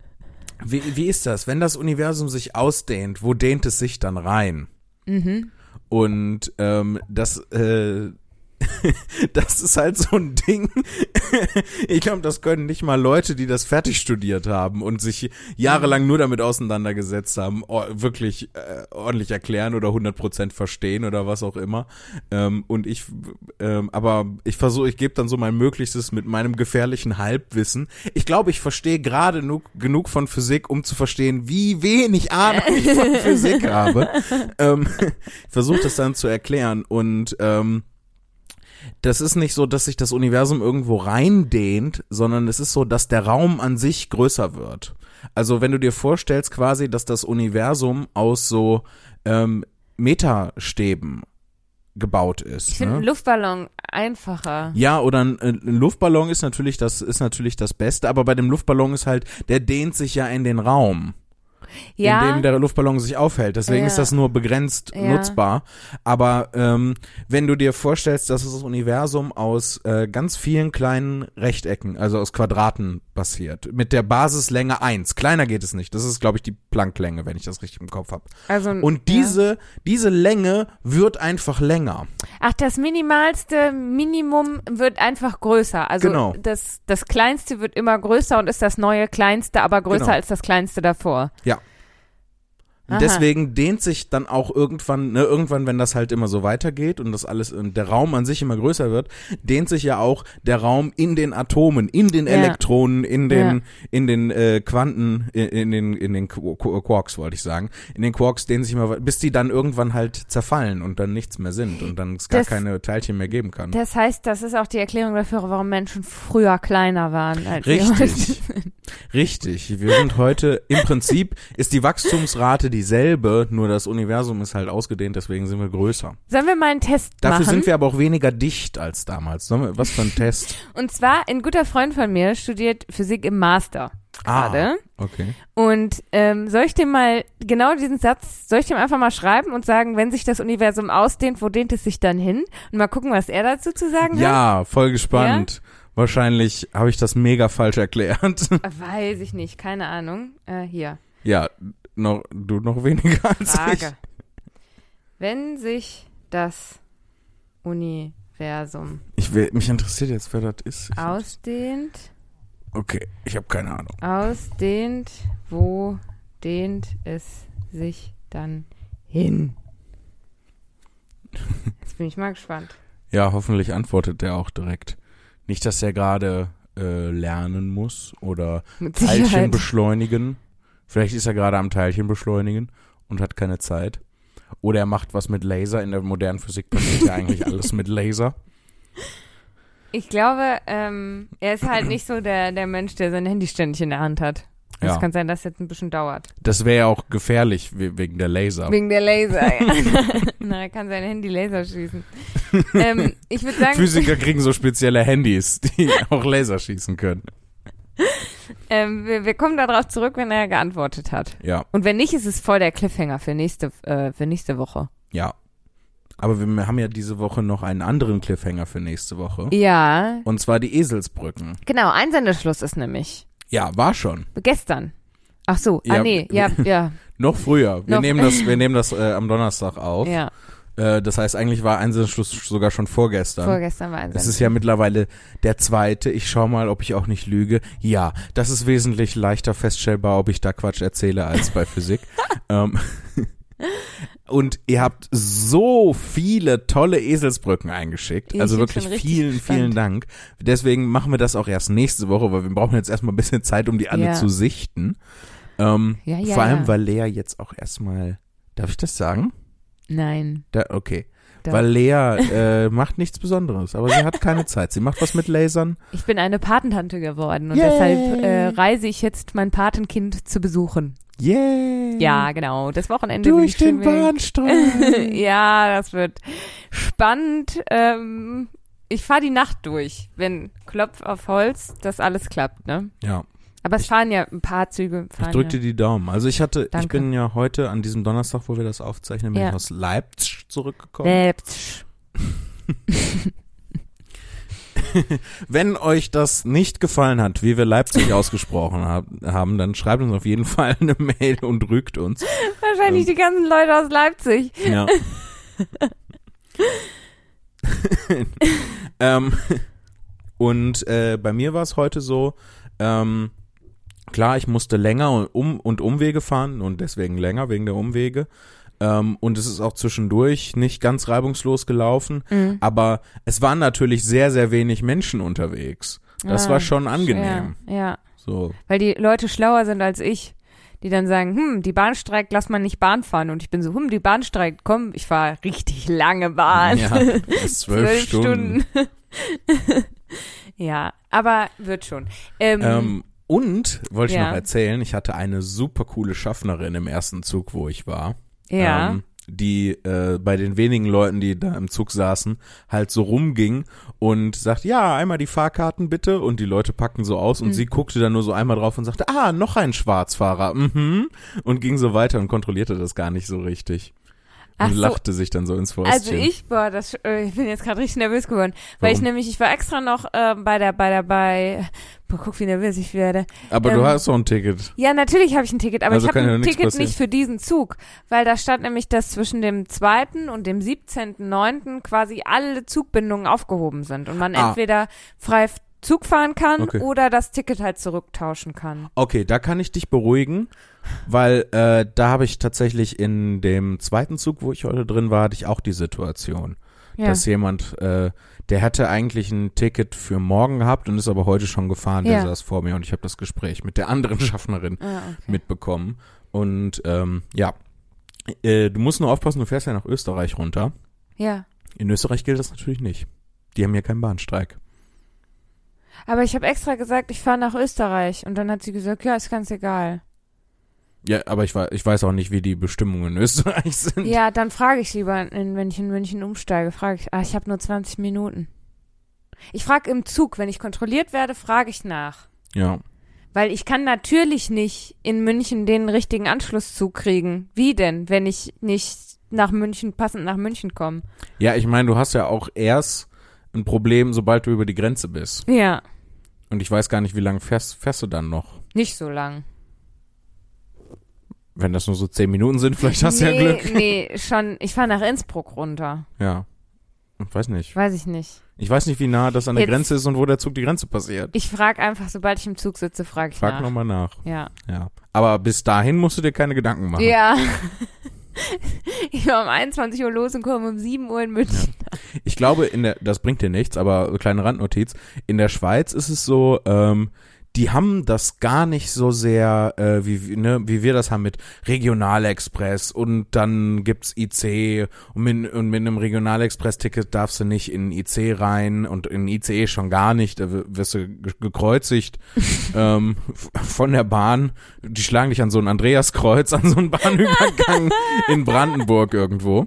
(laughs) wie, wie ist das, wenn das Universum sich ausdehnt, wo dehnt es sich dann rein? mhm. Und ähm, das, äh, (laughs) das ist halt so ein Ding. (laughs) ich glaube, das können nicht mal Leute, die das fertig studiert haben und sich jahrelang nur damit auseinandergesetzt haben, wirklich äh, ordentlich erklären oder 100% verstehen oder was auch immer. Ähm, und ich, ähm, aber ich versuche, ich gebe dann so mein Möglichstes mit meinem gefährlichen Halbwissen. Ich glaube, ich verstehe gerade nu- genug von Physik, um zu verstehen, wie wenig Ahnung (laughs) ich von Physik habe. ähm, ich versuche das dann zu erklären und ähm, das ist nicht so, dass sich das Universum irgendwo reindehnt, sondern es ist so, dass der Raum an sich größer wird. Also wenn du dir vorstellst quasi, dass das Universum aus so ähm, Meterstäben gebaut ist. Ich finde ne? einen Luftballon einfacher. Ja, oder ein, ein Luftballon ist natürlich das ist natürlich das Beste, aber bei dem Luftballon ist halt, der dehnt sich ja in den Raum, Ja, in dem der Luftballon sich aufhält. Deswegen Ja. ist das nur begrenzt Ja. nutzbar. Aber ähm, wenn du dir vorstellst, dass das Universum aus äh, ganz vielen kleinen Rechtecken, also aus Quadraten basiert, mit der Basislänge 1, kleiner geht es nicht. Das ist, glaube ich, die Plancklänge, wenn ich das richtig im Kopf habe. also Und diese diese Länge wird einfach länger. Ach, das minimalste Minimum wird einfach größer. Also Genau. das, das kleinste wird immer größer und ist das neue kleinste, aber größer Genau. als das kleinste davor. Ja. Und deswegen dehnt sich dann auch irgendwann, ne, irgendwann, wenn das halt immer so weitergeht und das alles, und der Raum an sich immer größer wird, dehnt sich ja auch der Raum in den Atomen, in den Ja. Elektronen, in den, Ja. in den äh, Quanten, in, in den, in den Qu- Qu- Quarks, wollte ich sagen. In den Quarks dehnen sich immer, bis die dann irgendwann halt zerfallen und dann nichts mehr sind und dann es gar Das- keine Teilchen mehr geben kann. Das heißt, das ist auch die Erklärung dafür, warum Menschen früher kleiner waren. Als Richtig. Richtig. Wir sind heute, im Prinzip ist die Wachstumsrate dieselbe, nur das Universum ist halt ausgedehnt, deswegen sind wir größer. Sollen wir mal einen Test Dafür machen? sind wir aber auch weniger dicht als damals. Wir, was für ein Test? Und zwar, ein guter Freund von mir studiert Physik im Master gerade. Ah, okay. Und ähm, soll ich dem mal genau diesen Satz, soll ich dem einfach mal schreiben und sagen, wenn sich das Universum ausdehnt, wo dehnt es sich dann hin? Und mal gucken, was er dazu zu sagen hat? Ja, voll gespannt. Wahrscheinlich habe ich das mega falsch erklärt. (laughs) Weiß ich nicht, keine Ahnung. Äh, hier, ja, noch, du noch weniger als ich. Frage. Wenn sich das Universum ich will, mich interessiert jetzt, wer das ist. Ich, ausdehnt, okay, ich habe keine Ahnung. ausdehnt, wo dehnt es sich dann hin? (laughs) Jetzt bin ich mal gespannt. Ja, hoffentlich antwortet der auch direkt. Nicht, dass er gerade äh, lernen muss oder Teilchen beschleunigen. Vielleicht ist er gerade am Teilchen beschleunigen und hat keine Zeit. Oder er macht was mit Laser. In der modernen Physik passiert ja eigentlich (laughs) alles mit Laser. Ich glaube, ähm, er ist halt nicht so der, der Mensch, der sein Handy ständig in der Hand hat. Es Ja. kann sein, dass jetzt ein bisschen dauert. Das wäre ja auch gefährlich we- wegen der Laser. Wegen der Laser. ja. (laughs) (laughs) Na, er kann sein Handy Laser schießen. ähm, ich würde sagen, Physiker kriegen so spezielle Handys, (laughs) die auch Laser schießen können. ähm, wir, wir kommen darauf zurück, wenn er geantwortet hat. Ja, Und wenn nicht, ist es voll der Cliffhanger für nächste, äh, für nächste Woche. ja. Aber wir haben ja diese Woche noch einen anderen Cliffhanger für nächste Woche. Ja, Und zwar die Eselsbrücken. genau. Einsendeschluss ist nämlich Ja, war schon. gestern. Ach so, ah Ja, nee, ja, ja, (laughs) Noch früher. Wir Noch- nehmen das, wir (laughs) nehmen das äh, am Donnerstag auf. ja. Äh, das heißt, eigentlich war Einsendeschluss sogar schon vorgestern. Vorgestern war Es Einsendeschluss. ist ja mittlerweile der zweite. Ich schau mal, ob ich auch nicht lüge. Ja, das ist wesentlich leichter feststellbar, ob ich da Quatsch erzähle, als bei Physik. (laughs) ähm, und ihr habt so viele tolle Eselsbrücken eingeschickt. Ich also wirklich vielen, gespannt. vielen Dank. Deswegen machen wir das auch erst nächste Woche, weil wir brauchen jetzt erstmal ein bisschen Zeit, um die alle Ja. zu sichten. Ähm, Ja, ja, vor allem, weil Lea jetzt auch erstmal, darf ich das sagen? Nein. Da, okay. Doch. Weil Lea äh, macht nichts Besonderes, aber sie hat keine Zeit. Sie macht was mit Lasern. Ich bin eine Patentante geworden und Yay. deshalb äh, reise ich jetzt mein Patenkind zu besuchen. Yay! Ja, genau. Das Wochenende Durch ich den weg. Bahnstreik. (laughs) ja, das wird spannend. Ähm, ich fahre die Nacht durch, wenn Klopf auf Holz, das alles klappt, ne? ja, Aber es fahren ja ein paar Züge. ich Fahren drück dir ja. die Daumen. Also ich hatte, ich Danke. bin ja heute an diesem Donnerstag, wo wir das aufzeichnen, bin Ja. ich aus Leipzig zurückgekommen. Selbst. (laughs) (laughs) Wenn euch das nicht gefallen hat, wie wir Leipzig ausgesprochen hab, haben, dann schreibt uns auf jeden Fall eine Mail und rügt uns. Wahrscheinlich Ähm. die ganzen Leute aus Leipzig. Ja. (laughs) (laughs) ähm, und äh, bei mir war es heute so, ähm, klar, ich musste länger um, und Umwege fahren und deswegen länger wegen der Umwege. Ähm, und es ist auch zwischendurch nicht ganz reibungslos gelaufen, Mhm. aber es waren natürlich sehr, sehr wenig Menschen unterwegs. Das Ah, war schon angenehm. Ja, ja, So. weil die Leute schlauer sind als ich. die dann sagen, hm, die Bahn streikt, lass mal nicht Bahn fahren. Und ich bin so, hm, die Bahn streikt, komm, ich fahre richtig lange Bahn. Ja, (laughs) zwölf Stunden. (laughs) ja, aber wird schon. Ähm, Ähm, und wollte ich Ja. noch erzählen, ich hatte eine super coole Schaffnerin im ersten Zug, wo ich war. Ja. ähm, die äh, bei den wenigen Leuten, die da im Zug saßen, halt so rumging und sagt, ja, einmal die Fahrkarten bitte und die Leute packten so aus Hm. und sie guckte dann nur so einmal drauf und sagte, ah, noch ein Schwarzfahrer, mhm, und ging so weiter und kontrollierte das gar nicht so richtig. Ach Und so. lachte sich dann so ins Fäustchen. Also ich, boah, das, äh, ich bin jetzt gerade richtig nervös geworden, weil ich nämlich, ich war extra noch äh, bei der, bei der, bei, boah, guck, wie nervös ich werde. Aber du ähm, hast doch ein Ticket. Ja, natürlich habe ich ein Ticket, aber Also ich habe ein Ticket passieren. nicht für diesen Zug, weil da stand nämlich, dass zwischen dem 2. und dem 17.9. quasi alle Zugbindungen aufgehoben sind und man Ah. entweder frei Zug fahren kann Okay. oder das Ticket halt zurücktauschen kann. Okay, da kann ich dich beruhigen, weil äh, da habe ich tatsächlich in dem zweiten Zug, wo ich heute drin war, hatte ich auch die Situation. Ja. dass jemand, äh, der hatte eigentlich ein Ticket für morgen gehabt und ist aber heute schon gefahren, der Ja. saß vor mir und ich habe das Gespräch mit der anderen (laughs) Schaffnerin ah, okay. mitbekommen. Und ähm, ja, äh, du musst nur aufpassen, du fährst ja nach Österreich runter. ja. In Österreich gilt das natürlich nicht. Die haben ja keinen Bahnstreik. Aber ich habe extra gesagt, ich fahre nach Österreich und dann hat sie gesagt, ja, ist ganz egal. Ja, aber ich, wei- ich weiß auch nicht, wie die Bestimmungen in (laughs) Österreich sind. Ja, dann frage ich lieber, in, wenn ich in München umsteige, frage ich, ah, ich habe nur 20 Minuten. Ich frage im Zug, wenn ich kontrolliert werde, frage ich nach. Ja. Weil ich kann natürlich nicht in München den richtigen Anschlusszug kriegen. Wie denn, wenn ich nicht nach München, passend nach München komme? Ja, ich meine, du hast ja auch erst ein Problem, sobald du über die Grenze bist. Ja, Und ich weiß gar nicht, wie lange fährst, fährst du dann noch. nicht so lang. Wenn das nur so zehn Minuten sind, vielleicht hast du nee, ja Glück. (laughs) Nee, schon, ich fahre nach Innsbruck runter. Ja. Ich weiß nicht. Weiß ich nicht. Ich weiß nicht, wie nah das an der Jetzt- Grenze ist und wo der Zug die Grenze passiert. Ich frage einfach, sobald ich im Zug sitze, frage ich Frag nach. nochmal nach. Ja. Ja. Aber bis dahin musst du dir keine Gedanken machen. Ja. (laughs) ich war um 21 Uhr los und komme um 7 Uhr in München. Ich glaube, in der, das bringt dir nichts, aber kleine Randnotiz. In der Schweiz ist es so, ähm, die haben das gar nicht so sehr, äh, wie, ne, wie wir das haben mit Regionalexpress und dann gibt's IC und mit, und mit einem Regionalexpress-Ticket darfst du nicht in IC rein und in ICE schon gar nicht, da wirst du ge- gekreuzigt (laughs) ähm, von der Bahn. Die schlagen dich an so ein Andreaskreuz, an so einen Bahnübergang (laughs) in Brandenburg irgendwo.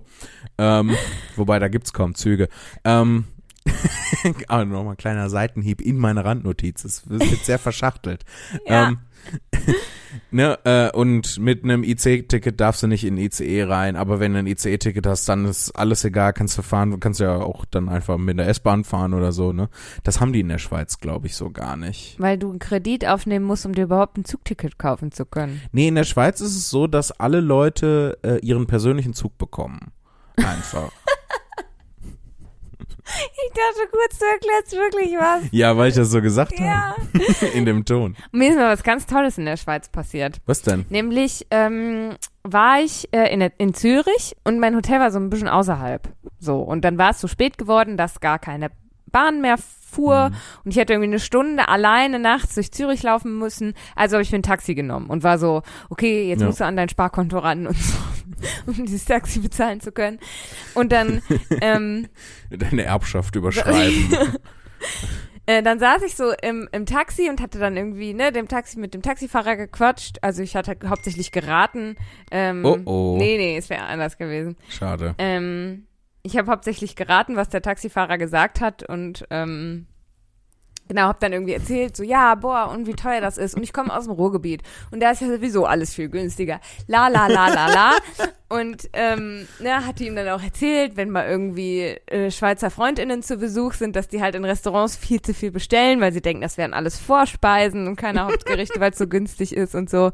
Ähm, wobei, da gibt's kaum Züge. Ähm, (laughs) aber nochmal ein kleiner Seitenhieb in meine Randnotiz. Das jetzt sehr verschachtelt. Ja. Ähm, (laughs) ne, äh, und mit einem IC-Ticket darfst du nicht in ICE rein, aber wenn du ein ICE-Ticket hast, dann ist alles egal, kannst du fahren, kannst ja auch dann einfach mit der S-Bahn fahren oder so, ne? Das haben die in der Schweiz, glaube ich, so gar nicht. Weil du einen Kredit aufnehmen musst, um dir überhaupt ein Zugticket kaufen zu können. Nee, in der Schweiz ist es so, dass alle Leute äh, ihren persönlichen Zug bekommen. Einfach. (laughs) Ich dachte kurz, du erklärst wirklich was. ja, weil ich das so gesagt Ja. habe. (laughs) in dem Ton. Mir ist mal was ganz Tolles in der Schweiz passiert. Was denn? Nämlich ähm, war ich äh, in, in Zürich und mein Hotel war so ein bisschen außerhalb. So, und dann war es so spät geworden, dass gar keine Bahn mehr fuhr Mhm. und ich hätte irgendwie eine Stunde alleine nachts durch Zürich laufen müssen. Also habe ich mir ein Taxi genommen und war so, okay, jetzt Ja. musst du an dein Sparkonto ran und so, (laughs) um dieses Taxi bezahlen zu können. Und dann (laughs) ähm, Deine Erbschaft überschreiben. (laughs) Äh, dann saß ich so im, im Taxi und hatte dann irgendwie, ne, dem Taxi mit dem Taxifahrer gequatscht. Also ich hatte hauptsächlich geraten. Ähm, Oh, oh. Nee, nee, es wäre anders gewesen. Schade. Ähm, ich habe hauptsächlich geraten, was der Taxifahrer gesagt hat und ähm, genau, habe dann irgendwie erzählt, so ja, boah, und wie teuer das ist. Und ich komme aus dem Ruhrgebiet und da ist ja sowieso alles viel günstiger. La la la la la. Und ähm, ne, hatte ihm dann auch erzählt, wenn mal irgendwie äh, Schweizer FreundInnen zu Besuch sind, dass die halt in Restaurants viel zu viel bestellen, weil sie denken, das wären alles Vorspeisen und keine Hauptgerichte, weil es so günstig ist und so.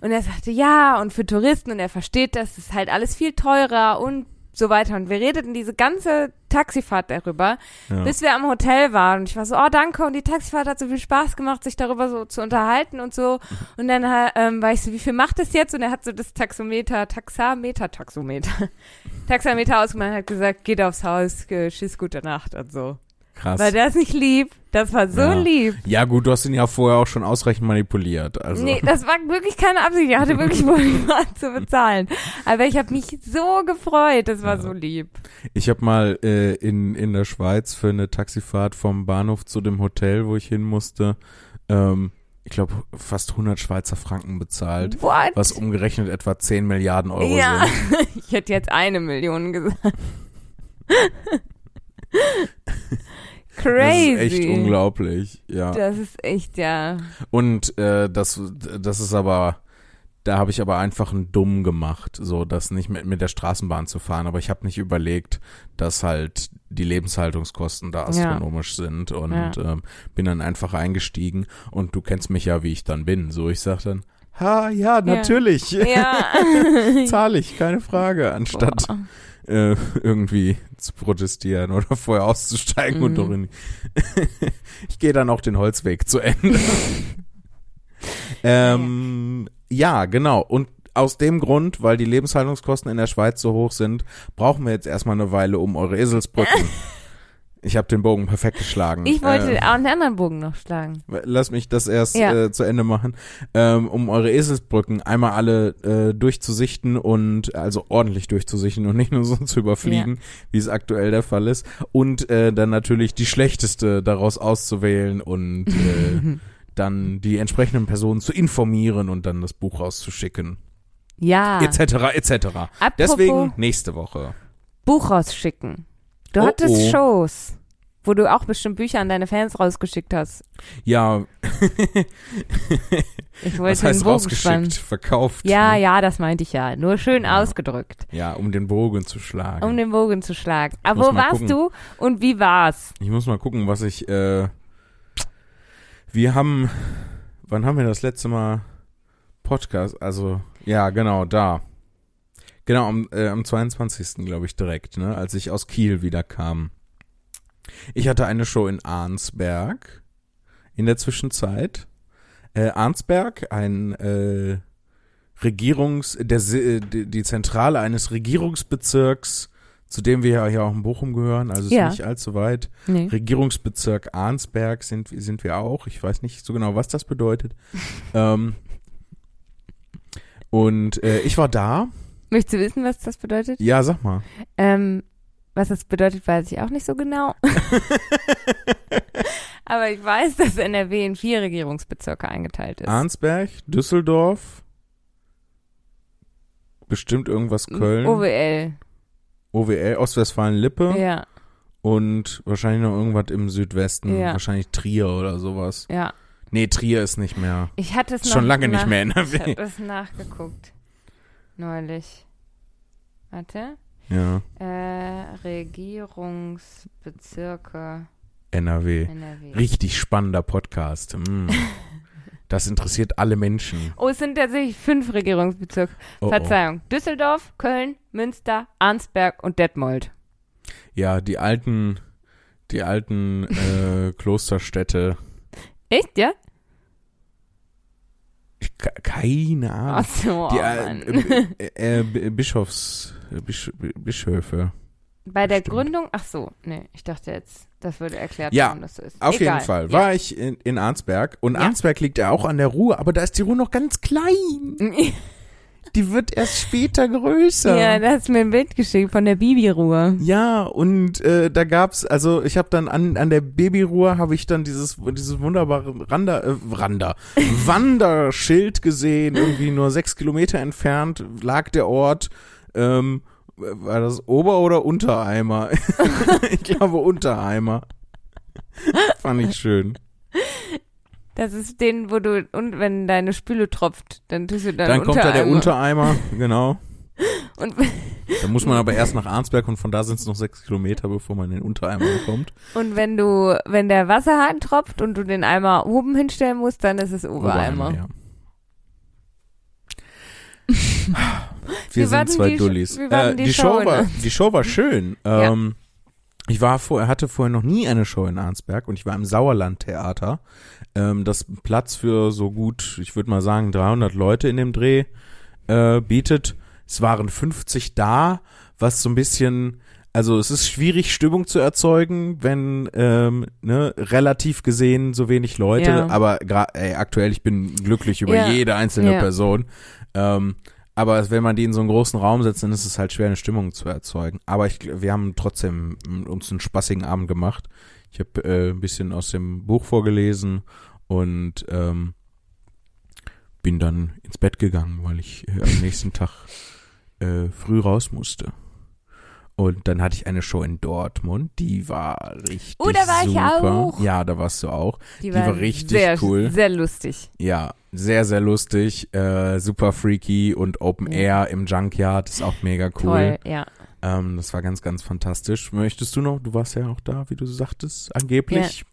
Und er sagte, ja, und für Touristen, und er versteht das, ist halt alles viel teurer und so weiter. Und wir redeten diese ganze Taxifahrt darüber, Ja. bis wir am Hotel waren. Und ich war so, oh danke, und die Taxifahrt hat so viel Spaß gemacht, sich darüber so zu unterhalten und so. Und dann äh, ähm, war ich so, wie viel macht das jetzt? Und er hat so das Taxometer, Taxameter, Taxometer, (laughs) Taxameter ausgemacht und hat gesagt, geht aufs Haus, äh, tschüss, gute Nacht und so. Krass. War das nicht lieb? Das war so Ja. lieb. Ja gut, du hast ihn ja vorher auch schon ausreichend manipuliert. Also Nee, das war wirklich keine Absicht. Ich hatte wirklich (laughs) ihn mal zu bezahlen. Aber ich habe mich so gefreut. Das war Ja. so lieb. ich habe mal äh, in in der Schweiz für eine Taxifahrt vom Bahnhof zu dem Hotel, wo ich hin musste, ähm, ich glaube fast 100 Schweizer Franken bezahlt, What? was umgerechnet etwa 10 Milliarden Euro ja, sind. (laughs) ich hätte jetzt eine Million gesagt. (laughs) Crazy. Das ist echt unglaublich, ja. Das ist echt, ja. Und äh, das, das ist aber, da habe ich aber einfach einen Dumm gemacht, so das nicht mit, mit der Straßenbahn zu fahren. Aber ich habe nicht überlegt, dass halt die Lebenshaltungskosten da astronomisch sind und Ja. ähm, bin dann einfach eingestiegen. Und du kennst mich ja, wie ich dann bin. So, ich sag dann, ha, ja, natürlich, Ja. (laughs) zahle ich, keine Frage, (laughs) anstatt Boah. Äh, (laughs) irgendwie zu protestieren oder vorher auszusteigen und Mhm. doch in (laughs) Ich gehe dann auch den Holzweg zu Ende. (laughs) ähm, ja, genau. Und aus dem Grund, weil die Lebenshaltungskosten in der Schweiz so hoch sind, brauchen wir jetzt erstmal eine Weile um eure Eselsbrücken. Ich habe den Bogen perfekt geschlagen. Ich wollte Äh, auch einen anderen Bogen noch schlagen. Lass mich das erst Ja. äh, zu Ende machen, ähm, um eure Eselsbrücken einmal alle äh, durchzusichten und also ordentlich durchzusichten und nicht nur so (laughs) zu überfliegen, wie es aktuell der Fall ist. Und äh, dann natürlich die schlechteste daraus auszuwählen und äh, (laughs) dann die entsprechenden Personen zu informieren und dann das Buch rauszuschicken. Ja. Etc. etc. Apropos Deswegen nächste Woche. Buch rausschicken. Du Oh, hattest oh. Shows, wo du auch bestimmt Bücher an deine Fans rausgeschickt hast. Ja, (laughs) Ich was wollte den heißt Bogen rausgeschickt? spannen. Verkauft. Ja, ne? ja, das meinte ich ja. Nur schön Ja. ausgedrückt, Ja, um den Bogen zu schlagen. um den Bogen zu schlagen. Aber muss wo warst gucken. du und wie war's? Ich muss mal gucken, was ich. Äh, wir haben. Wann haben wir das letzte Mal Podcast? Also, ja, genau, da. Genau, am, äh, am 22. glaube ich direkt, ne, als ich aus Kiel wieder kam. Ich hatte eine Show in Arnsberg in der Zwischenzeit. Äh, Arnsberg, ein äh, Regierungs, der, äh, die, Zentrale eines Regierungsbezirks, zu dem wir ja hier auch in Bochum gehören, also ist Ja. nicht allzu weit. Nee. Regierungsbezirk Arnsberg sind, sind wir auch. Ich weiß nicht so genau, was das bedeutet. (laughs) ähm, und äh, ich war da. Möchtest du wissen, was das bedeutet? Ja, sag mal. Ähm, was das bedeutet, weiß ich auch nicht so genau. (laughs) Aber ich weiß, dass NRW in vier Regierungsbezirke eingeteilt ist. Arnsberg, Düsseldorf, bestimmt irgendwas Köln, OWL. OWL, Ostwestfalen-Lippe Ja, und wahrscheinlich noch irgendwas im Südwesten, Ja. wahrscheinlich Trier oder sowas. ja. Nee, Trier ist nicht mehr. Ich hatte es schon lange nicht nach- mehr Ich NRW. habe es nachgeguckt. Neulich. Warte. Ja, Äh, Regierungsbezirke NRW. NRW. Richtig spannender Podcast. Mm. (laughs) Das interessiert alle Menschen. Oh, es sind tatsächlich fünf Regierungsbezirke. Oh, oh. Verzeihung. Düsseldorf, Köln, Münster, Arnsberg und Detmold. Ja, die alten, die alten äh, (laughs) Klosterstädte. Echt, ja? Keine Ach Ahnung. so, die oh, äh, Mann. äh, äh, Bischofs, äh, Bisch, Bischöfe. Bei der Stimmt. Gründung, ach so, nee, ich dachte jetzt, das würde erklärt, Ja, warum das so ist. Auf Egal. jeden Fall Ja. war ich in, in Arnsberg und Ja. Arnsberg liegt ja auch an der Ruhr, aber da ist die Ruhr noch ganz klein. (laughs) Die wird erst später größer. Ja, da hast du mir ein Bild geschickt von der Bibi-Ruhe. Ja, und äh, da gab's, also ich habe dann an, an der Babyruhr habe ich dann dieses dieses wunderbare Rander, äh, Rander, (laughs) Wanderschild gesehen, irgendwie nur sechs Kilometer entfernt lag der Ort. Ähm, war das Ober- oder Untereimer? (laughs) ich glaube Untereimer. Fand ich schön. (laughs) Das ist den, wo du, und wenn deine Spüle tropft, dann tust du dann Dann kommt da der Untereimer. Genau. (laughs) Und, Da muss man aber erst nach Arnsberg und von da sind es noch sechs Kilometer, bevor man in den Untereimer kommt. und wenn du, wenn der Wasserhahn tropft und du den Eimer oben hinstellen musst, dann ist es Obereimer. ja. Wie (laughs) Wir denn sind zwei die Dullis. Äh, die Show war, die Show war schön. Ja. Ich war vorher, hatte vorher noch nie eine Show in Arnsberg und ich war im Sauerland-Theater. Ähm, das Platz für so gut, ich würde mal sagen, 300 Leute in dem Dreh äh, bietet. Es waren 50 da, was so ein bisschen Also es ist schwierig, Stimmung zu erzeugen, wenn ähm, ne, relativ gesehen so wenig Leute, Ja. aber ey, aktuell, ich bin glücklich über Ja. jede einzelne Ja. Person. Ähm, aber wenn man die in so einen großen Raum setzt, dann ist es halt schwer, eine Stimmung zu erzeugen. Aber ich, wir haben trotzdem uns einen spaßigen Abend gemacht. Ich habe äh, ein bisschen aus dem Buch vorgelesen und ähm, bin dann ins Bett gegangen, weil ich äh, am nächsten Tag äh, früh raus musste. Und dann hatte ich eine Show in Dortmund, die war richtig Oh, da war ich super. auch. Ja, da warst du auch. Die, war richtig sehr, cool. Sehr lustig. Ja, sehr, sehr lustig, äh, super freaky und Open Ja. Air im Junkyard ist auch mega cool. Toll, ja. Ähm, das war ganz, ganz fantastisch. Möchtest du noch, du warst ja auch da, wie du sagtest, angeblich.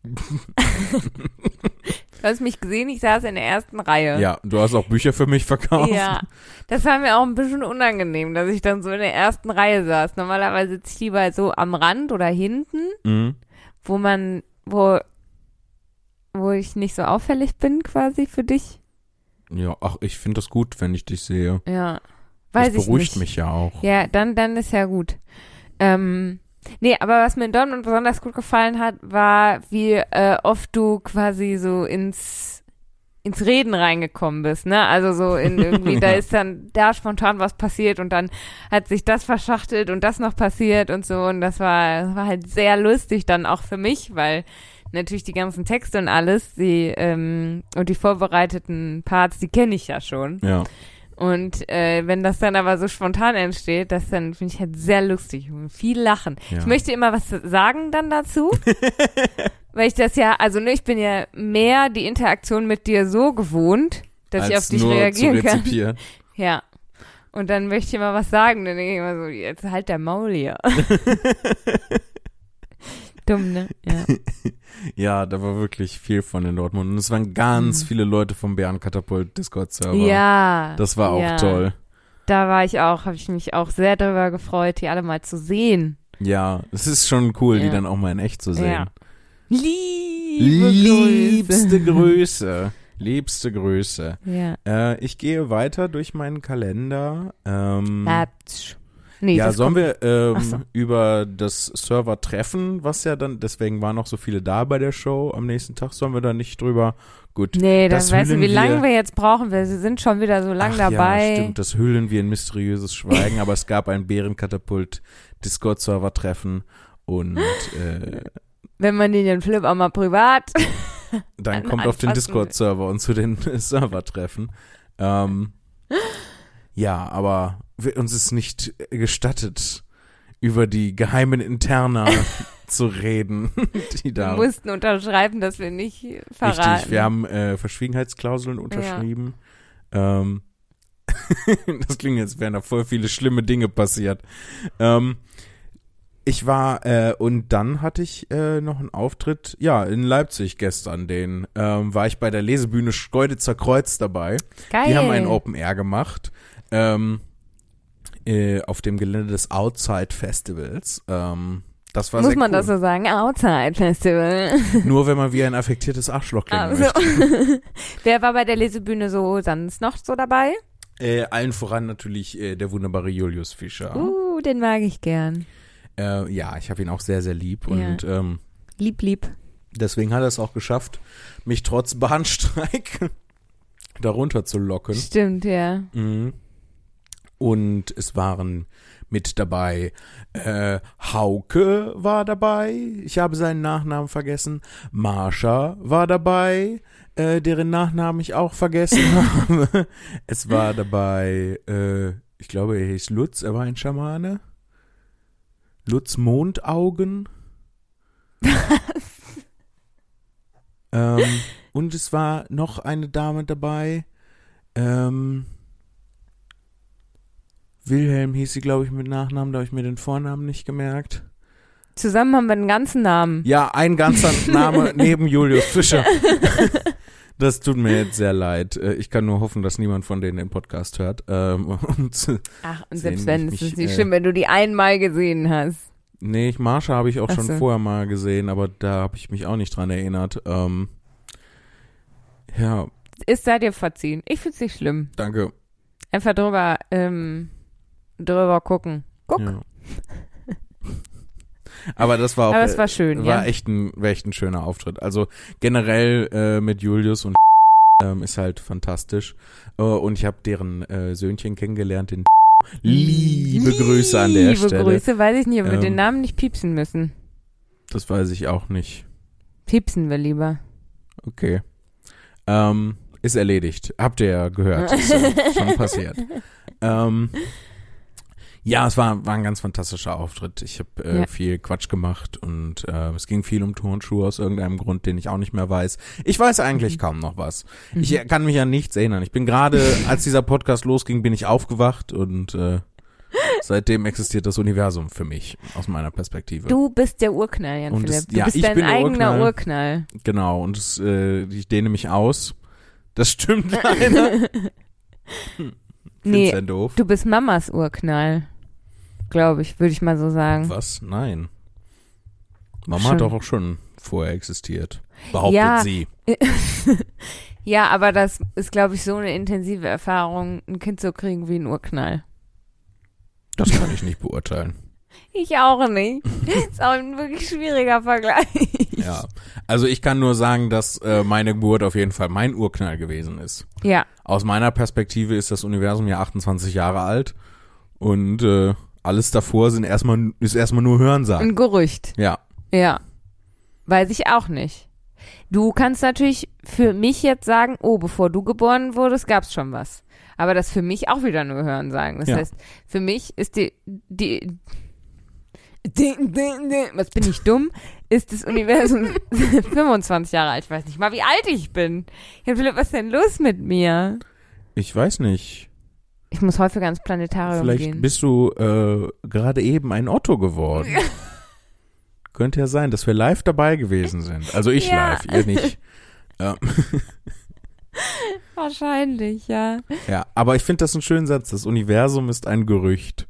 Du hast mich gesehen, ich saß in der ersten Reihe. Ja, du hast auch Bücher für mich verkauft. Ja, das war mir auch ein bisschen unangenehm, dass ich dann so in der ersten Reihe saß. Normalerweise sitze ich lieber so am Rand oder hinten, Mhm. wo man, wo, wo ich nicht so auffällig bin quasi für dich. Ja, ach, ich finde das gut, wenn ich dich sehe. Ja, weiß das ich beruhigt mich ja auch. Ja, dann, dann ist ja gut. Ähm, nee, aber was mir in Dortmund besonders gut gefallen hat, war, wie äh, oft du quasi so ins ins Reden reingekommen bist, ne? Also so in (laughs) irgendwie, da Ja. ist dann da spontan was passiert und dann hat sich das verschachtelt und das noch passiert und so und das war, das war halt sehr lustig dann auch für mich, weil natürlich die ganzen Texte und alles, die ähm, und die vorbereiteten Parts, die kenne ich ja schon. Ja. Und äh, wenn das dann aber so spontan entsteht, das dann finde ich halt sehr lustig und viel lachen. Ja. Ich möchte immer was sagen dann dazu, (laughs) weil ich das ja, also ne, ich bin ja mehr die Interaktion mit dir so gewohnt, dass ich Als auf dich reagieren kann. (laughs) Ja. Und dann möchte ich immer was sagen, dann denke ich immer so, jetzt halt der Maul hier. (laughs) Dumm, ne? Ja. (laughs) Ja, da war wirklich viel von in Dortmund. Und es waren ganz Mhm. viele Leute vom Bärenkatapult Discord-Server. ja. Das war auch ja. toll. Da war ich auch, habe ich mich auch sehr darüber gefreut, die alle mal zu sehen. Ja, es ist schon cool, die Ja. dann auch mal in echt zu sehen. Ja. Liebe Liebste Grüße. Liebste Grüße. Ja. Äh, ich gehe weiter durch meinen Kalender. Ähm. Nee, ja, sollen wir ähm, so. über das Server-Treffen, was ja dann, deswegen waren noch so viele da bei der Show am nächsten Tag, sollen wir da nicht drüber. Gut. Nee, dann das weißt du, wie lange wir- jetzt brauchen. Wir sind schon wieder so lang Ach dabei. Ja, stimmt, das hüllen wir in mysteriöses Schweigen, aber es gab ein Bärenkatapult Discord-Server-Treffen und äh, Wenn man den Flip auch mal privat. (laughs) dann An- kommt auf den. Discord-Server und zu den (laughs) Server-Treffen. Ähm, ja, aber wir, uns ist nicht gestattet, über die geheimen Interna (laughs) zu reden, (laughs) die Wir da. mussten unterschreiben, dass wir nicht verraten. Richtig, wir haben äh, Verschwiegenheitsklauseln unterschrieben. Ähm, (laughs) das klingt jetzt, wären da voll viele schlimme Dinge passiert. Ähm, ich war, äh, und dann hatte ich äh, noch einen Auftritt, ja, in Leipzig gestern, den ähm, war ich bei der Lesebühne Schkeuditzer Kreuz dabei. Geil. Die haben einen Open Air gemacht. Ähm, äh, auf dem Gelände des Outside Festivals. Ähm, das war Muss man cool. das so sagen? Outside Festival. (laughs) Nur wenn man wie ein affektiertes Arschloch klingen Also. möchte. (laughs) Wer war bei der Lesebühne so sonst noch so dabei? Äh, allen voran natürlich äh, der wunderbare Julius Fischer. Uh, den mag ich gern. Äh, ja, ich habe ihn auch sehr, sehr lieb. Ja. Und ähm, Lieb, lieb. deswegen hat er es auch geschafft, mich trotz Bahnstreik (laughs) darunter zu locken. Stimmt, ja. Mhm. Und es waren mit dabei, äh, Hauke war dabei, ich habe seinen Nachnamen vergessen, Marsha war dabei, äh, deren Nachnamen ich auch vergessen (laughs) habe. Es war dabei, äh, ich glaube, er hieß Lutz, er war ein Schamane. Lutz Mondaugen. (laughs) ähm, und es war noch eine Dame dabei. Ähm, Wilhelm hieß sie, glaube ich, mit Nachnamen, da habe ich mir den Vornamen nicht gemerkt. Zusammen haben wir den ganzen Namen. Ja, ein ganzer (laughs) Name neben Julius Fischer. (laughs) Das tut mir jetzt sehr leid. Äh, Ich kann nur hoffen, dass niemand von denen den Podcast hört. Ähm, und, Ach, und selbst wenn, mich es nicht, ist äh, schlimm, wenn du die einmal gesehen hast. nee, ich- Marsha habe ich auch Ach schon so. vorher mal gesehen, aber da habe ich mich auch nicht dran erinnert. Ähm, ja, Ist sei dir verziehen. Ich find's nicht schlimm. danke. Einfach drüber, ähm, drüber gucken. Guck. Ja. (laughs) Aber das war auch Aber es war schön, war ja. echt ein, war echt ein schöner Auftritt. Also generell äh, mit Julius und (laughs) ähm, ist halt fantastisch. Äh, und ich habe deren äh, Söhnchen kennengelernt, den (laughs) Liebe Grüße an der Liebe Stelle. Grüße, weiß ich nicht, ob wir Ähm, den Namen nicht piepsen müssen. Das weiß ich auch nicht. Piepsen wir lieber. Okay. Ähm, ist erledigt. Habt ihr ja gehört. Ist äh, schon passiert. Ähm, ja, es war, war ein ganz fantastischer Auftritt. Ich habe äh, Ja. viel Quatsch gemacht und äh, es ging viel um Turnschuhe aus irgendeinem Grund, den ich auch nicht mehr weiß. Ich weiß eigentlich Mhm. kaum noch was. Ich kann mich an nichts erinnern. Ich bin gerade, (laughs) als dieser Podcast losging, bin ich aufgewacht und äh, seitdem existiert das Universum für mich, aus meiner Perspektive. Du bist der Urknall, Jan Und Philipp. es- Du ja, bist ich dein bin der eigener Urknall. Urknall. Genau, und es, äh, ich dehne mich aus. Das stimmt leider. (laughs) Nee, Find's ja doof. du bist Mamas Urknall. Glaube ich, würde ich mal so sagen. Was? Nein. Mama Schon. hat doch auch schon vorher existiert. Behauptet Ja. sie. (laughs) Ja, aber das ist, glaube ich, so eine intensive Erfahrung, ein Kind zu kriegen wie ein Urknall. Das kann ich nicht beurteilen. Ich auch nicht. (laughs) ist auch ein wirklich schwieriger Vergleich. Ja. Also ich kann nur sagen, dass äh, meine Geburt auf jeden Fall mein Urknall gewesen ist. Ja, Aus meiner Perspektive ist das Universum ja 28 Jahre alt und äh, alles davor sind erstmal ist erstmal nur Hörensagen. ein Gerücht. Ja. Ja. Weiß ich auch nicht. Du kannst natürlich für mich jetzt sagen, oh, bevor du geboren wurdest, gab's schon was. Aber das für mich auch wieder nur hören sagen. Das Ja. heißt, für mich ist die, die, die, die, die was bin ich dumm, ist das Universum (laughs) 25 Jahre alt. Ich weiß nicht mal, wie alt ich bin. Jan Philipp, was ist denn los mit mir? Ich weiß nicht. Ich muss häufiger ins Planetarium Vielleicht gehen. bist du äh, gerade eben ein Otto geworden. (laughs) Könnte ja sein, dass wir live dabei gewesen sind. Also ich Ja. live, ihr nicht. (laughs) Ja, Wahrscheinlich, ja. ja aber ich finde das einen schönen Satz. Das Universum ist ein Gerücht.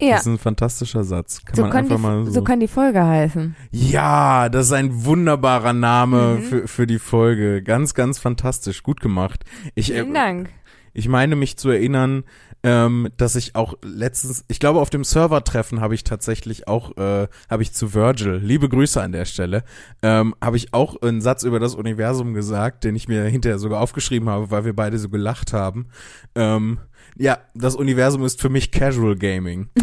Ja, Das ist ein fantastischer Satz. Kann so man kann, einfach die, mal so. so kann die Folge heißen. ja, das ist ein wunderbarer Name Mhm. für, für die Folge. Ganz, ganz fantastisch. Gut gemacht. Ich, äh, Vielen Dank. Ich meine mich zu erinnern, ähm, dass ich auch letztens, ich glaube auf dem Servertreffen habe ich tatsächlich auch, äh, habe ich zu Virgil, liebe Grüße an der Stelle, ähm, habe ich auch einen Satz über das Universum gesagt, den ich mir hinterher sogar aufgeschrieben habe, weil wir beide so gelacht haben. Ähm, ja, das Universum ist für mich Casual Gaming. (laughs)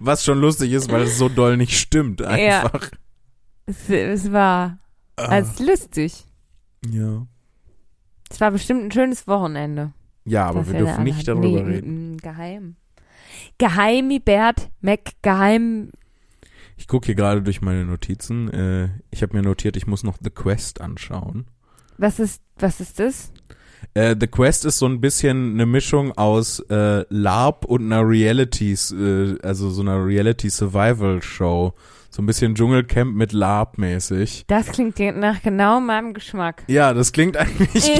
Was schon lustig ist, weil es so doll nicht stimmt einfach. Es, es war Ah, als lustig. ja. Es war bestimmt ein schönes Wochenende. ja, aber wir dürfen nicht hatten. darüber nee, reden. mm, Geheim. Geheimi Bert Mac Geheim. Ich gucke hier gerade durch meine Notizen. Äh, ich habe mir notiert, ich muss noch The Quest anschauen. Was ist was ist das? Äh, The Quest ist so ein bisschen eine Mischung aus äh, LARP und einer Reality, äh, also so einer Reality Survival Show. So ein bisschen Dschungelcamp mit LARP mäßig. Das klingt nach genau meinem Geschmack. Ja, das klingt eigentlich. (laughs)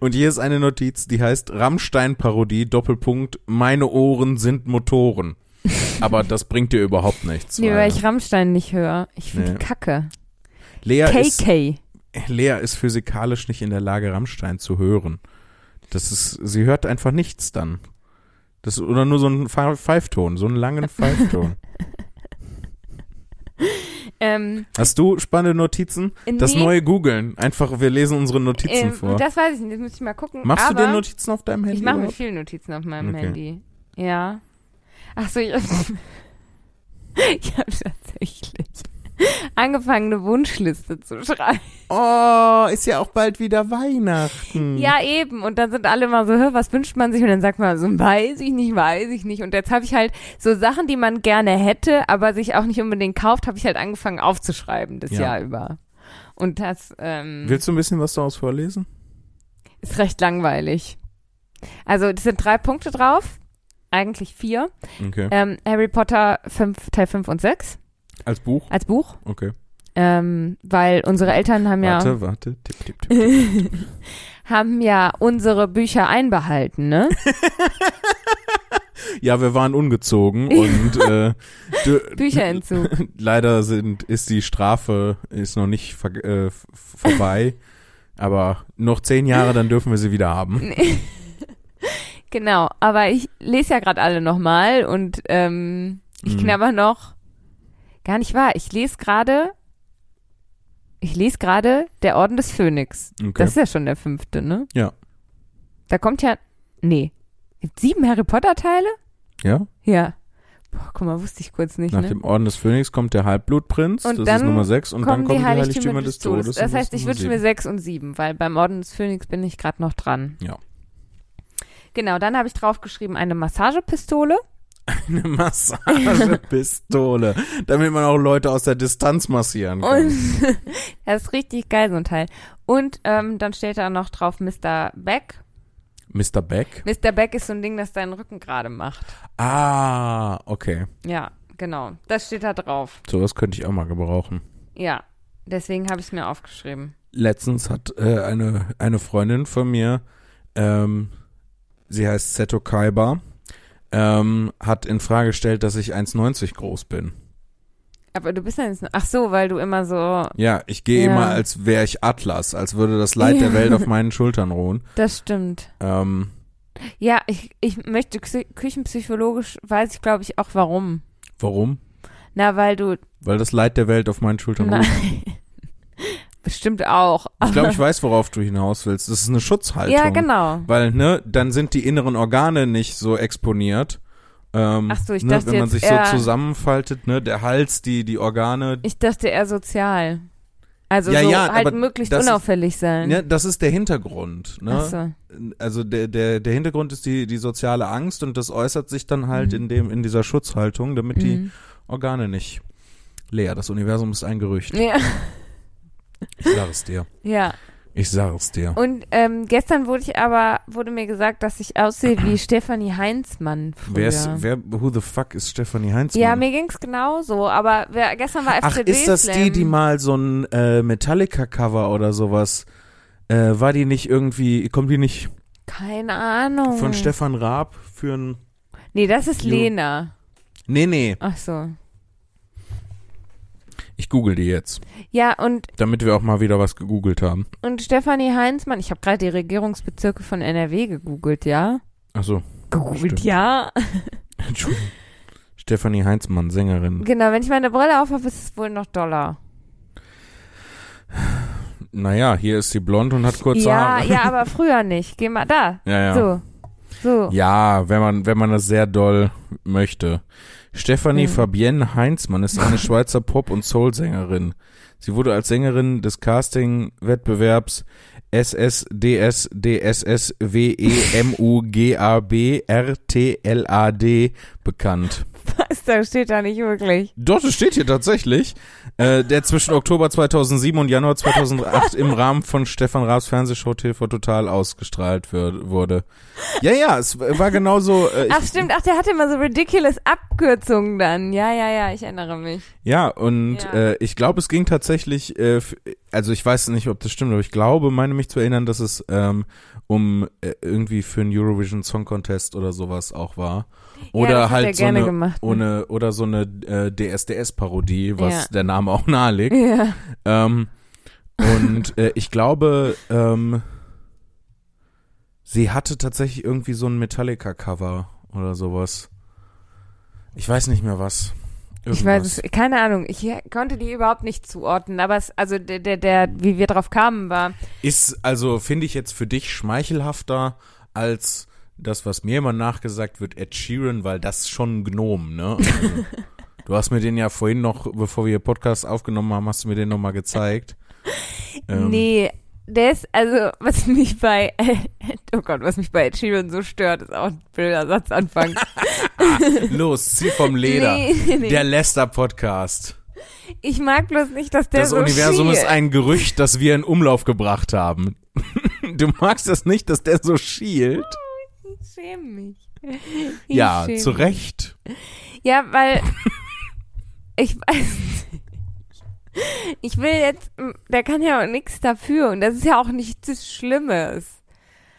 Und hier ist eine Notiz, die heißt Rammstein-Parodie, Doppelpunkt, meine Ohren sind Motoren. Aber das bringt dir überhaupt nichts. nee, weil weil ich Rammstein nicht höre. Ich finde Nee. Kacke. Lea ist, KK. Lea ist physikalisch nicht in der Lage, Rammstein zu hören. Das ist, sie hört einfach nichts dann. Das, oder nur so einen Pfe- Pfeifton, so einen langen (laughs) Pfeifton. Ähm, Hast du spannende Notizen? Das nee, neue Googeln. Einfach, wir lesen unsere Notizen ähm, vor. Das weiß ich nicht, das müsste ich mal gucken. Machst aber du dir Notizen auf deinem Handy? Ich mache mir viele Notizen auf meinem Okay. Handy. Ja. Ach so, ich, (laughs) ich habe tatsächlich (laughs) angefangen, eine Wunschliste zu schreiben. Oh, ist ja auch bald wieder Weihnachten. Ja, eben. Und dann sind alle immer so, "Hä, was wünscht man sich? Und dann sagt man so, weiß ich nicht, weiß ich nicht. Und jetzt habe ich halt so Sachen, die man gerne hätte, aber sich auch nicht unbedingt kauft, habe ich halt angefangen aufzuschreiben das Ja. Jahr über. Und das ähm, Willst du ein bisschen was daraus vorlesen? ist recht langweilig. Also, das sind drei Punkte drauf. Eigentlich vier. Okay. Ähm, Harry Potter 5, Teil 5 und 6 Als Buch? als Buch. Okay. Ähm, weil unsere Eltern haben ja, Warte, warte. Tipp, tipp, tipp. (laughs) haben ja unsere Bücher einbehalten, ne? (laughs) Ja, wir waren ungezogen (laughs) und äh, Bücherentzug. leider sind ist die Strafe ist noch nicht ver äh, vorbei, aber noch zehn Jahre, dann dürfen wir sie wieder haben. Genau, aber ich lese ja gerade alle nochmal und ähm, ich Mhm. knabber noch. Gar nicht wahr. Ich lese gerade. Ich lese gerade der Orden des Phönix. Okay. Das ist ja schon der fünfte, ne? Ja. Da kommt ja. Nee. Gibt sieben Harry Potter Teile? ja? Ja. Boah, guck mal, wusste ich kurz nicht, Nach ne? dem Orden des Phönix kommt der Halbblutprinz, Und das dann ist Nummer 6 und dann kommen die Heiligtümer des Todes. und Das heißt, ich wünsche mir sieben. sechs und sieben, weil beim Orden des Phönix bin ich gerade noch dran. Ja. Genau, dann habe ich draufgeschrieben eine Massagepistole. Eine Massagepistole, (laughs) damit man auch Leute aus der Distanz massieren kann. Und (laughs) das ist richtig geil, so ein Teil. Und ähm, dann steht da noch drauf Mr. Beck. Mr. Beck? Mr. Beck ist so ein Ding, das deinen Rücken gerade macht. Ah, okay. Ja, genau. Das steht da drauf. Sowas könnte ich auch mal gebrauchen. Ja, deswegen habe ich es mir aufgeschrieben. Letztens hat äh, eine, eine Freundin von mir, ähm, sie heißt Seto Kaiba, ähm, hat in Frage gestellt, dass ich 1,90 groß bin. Aber du bist ja jetzt. Ach so, weil du immer so. Ja, ich gehe Ja. immer, als wäre ich Atlas, als würde das Leid Ja. der Welt auf meinen Schultern ruhen. Das stimmt. Ähm, Ja, ich, ich möchte kü- küchenpsychologisch, weiß ich glaube ich auch warum. warum? Na, weil du. Weil das Leid der Welt auf meinen Schultern ruht. (laughs) Bestimmt auch. Ich glaube, ich weiß, worauf du hinaus willst. Das ist eine Schutzhaltung. Ja, genau. Weil, ne, dann sind die inneren Organe nicht so exponiert. Ähm, Ach so, ich ne, dachte wenn man sich so zusammenfaltet, ne, der Hals, die, die Organe, Ich dachte eher sozial. Also Ja, so ja, halt möglichst das ist- unauffällig sein. ne, das ist der Hintergrund, ne? Ach so. Also der, der, der Hintergrund ist die, die soziale Angst und das äußert sich dann halt Mhm. in dem, in dieser Schutzhaltung, damit die Mhm. Organe nicht leer. Das Universum ist ein Gerücht. Ja. Ich sag es dir. ja. Ich sag es dir. Und ähm, gestern wurde ich aber, wurde mir gesagt, dass ich aussehe wie (clears throat) Stefanie Heinzmann früher. Wer ist, wer, who the fuck ist Stefanie Heinzmann? ja, mir ging's genauso, aber wer, gestern war Ach, FCD ist das die, Slam. die mal so ein äh, Metallica-Cover oder sowas? Äh, war die nicht irgendwie, kommt die nicht Keine Ahnung. von Stefan Raab für ein. Nee, das ist. Lena. Nee, nee, Ach so. Ich google die jetzt, Ja, und, damit wir auch mal wieder was gegoogelt haben. und Stefanie Heinzmann, ich habe gerade die Regierungsbezirke von NRW gegoogelt, ja? Achso, Gegoogelt, Stimmt. ja. (laughs) Entschuldigung. Stefanie Heinzmann, Sängerin. Genau, wenn ich meine Brille aufhabe, ist es wohl noch doller. Naja, hier ist sie blond und hat kurze ja, Haare. ja, aber (laughs) früher nicht. Geh mal da. Ja, ja. So. So. Ja, wenn man, wenn man das sehr doll möchte. Stefanie Hm. Fabienne Heinzmann ist eine (laughs) Schweizer Pop- und Soul-Sängerin. Sie wurde als Sängerin des Casting-Wettbewerbs SSDSDSSWEMUGABRTLAD bekannt. Was, da steht da nicht wirklich. Doch, das steht hier tatsächlich. Äh, der zwischen Oktober 2007 und Januar 2008 im Rahmen von Stefan Raabs Fernsehshow TV Total ausgestrahlt wird, wurde. Ja, ja, es war genauso. Äh, Ach stimmt, ach, der hatte immer so ridiculous Abkürzungen dann. Ja, ja, ja, ich erinnere mich. Ja, und Ja. Äh, ich glaube, es ging tatsächlich, äh, also ich weiß nicht, ob das stimmt, aber ich glaube, meine mich zu erinnern, dass es ähm, um äh, irgendwie für einen Eurovision Song Contest oder sowas auch war. Oder ja, halt so eine, gemacht. ne? ohne, oder so eine äh, DSDS-Parodie, was Ja. der Name auch (laughs) nahelegt. Ja. Ähm, und äh, ich glaube, ähm, sie hatte tatsächlich irgendwie so ein Metallica-Cover oder sowas. Ich weiß nicht mehr was. Ich weiß es, keine Ahnung, ich konnte die überhaupt nicht zuordnen, aber es, also der, der, der, wie wir drauf kamen, war, Ist also, finde ich jetzt für dich schmeichelhafter als das, was mir immer nachgesagt wird, Ed Sheeran, weil das schon ein Gnom, ne? Also, (laughs) du hast mir den ja vorhin noch, bevor wir Podcast aufgenommen haben, hast du mir den nochmal gezeigt. (laughs) Ähm, nee, der ist, also, was mich bei, (laughs) oh Gott, was mich bei Ed Sheeran so stört, ist auch ein blöder Satzanfang. Los, zieh vom Leder. Nee, nee. Der Lester-Podcast. ich mag bloß nicht, dass der Das so Universum schielt. ist ein Gerücht, das wir in Umlauf gebracht haben. Du magst das nicht, dass der so schielt? Schäme mich. (laughs) Ich Ja, schäme zu mich. Recht. Ja, weil (laughs) ich weiß nicht. Ich will jetzt, der kann ja auch nichts dafür und das ist ja auch nichts Schlimmes.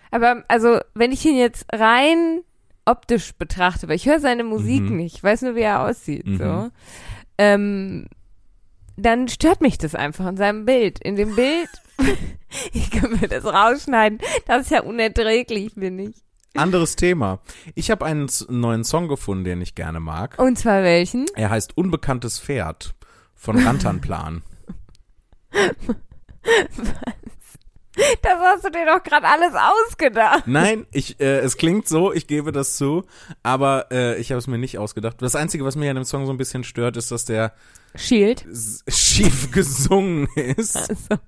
Aber also, wenn ich ihn jetzt rein optisch betrachte, weil ich höre seine Musik Mhm. nicht, ich weiß nur, wie er aussieht, Mhm. so, ähm, dann stört mich das einfach in seinem Bild. In dem Bild, (laughs) ich kann mir das rausschneiden, das ist ja unerträglich, finde ich. Anderes Thema. Ich habe einen neuen Song gefunden, den ich gerne mag. Und zwar welchen? Er heißt Unbekanntes Pferd von Rantanplan. (laughs) Das hast du dir doch gerade alles ausgedacht. Nein, ich, äh, es klingt so, ich gebe das zu, aber äh, ich habe es mir nicht ausgedacht. Das Einzige, was mich an dem Song so ein bisschen stört, ist, dass der Shield. s- schief gesungen ist. Also,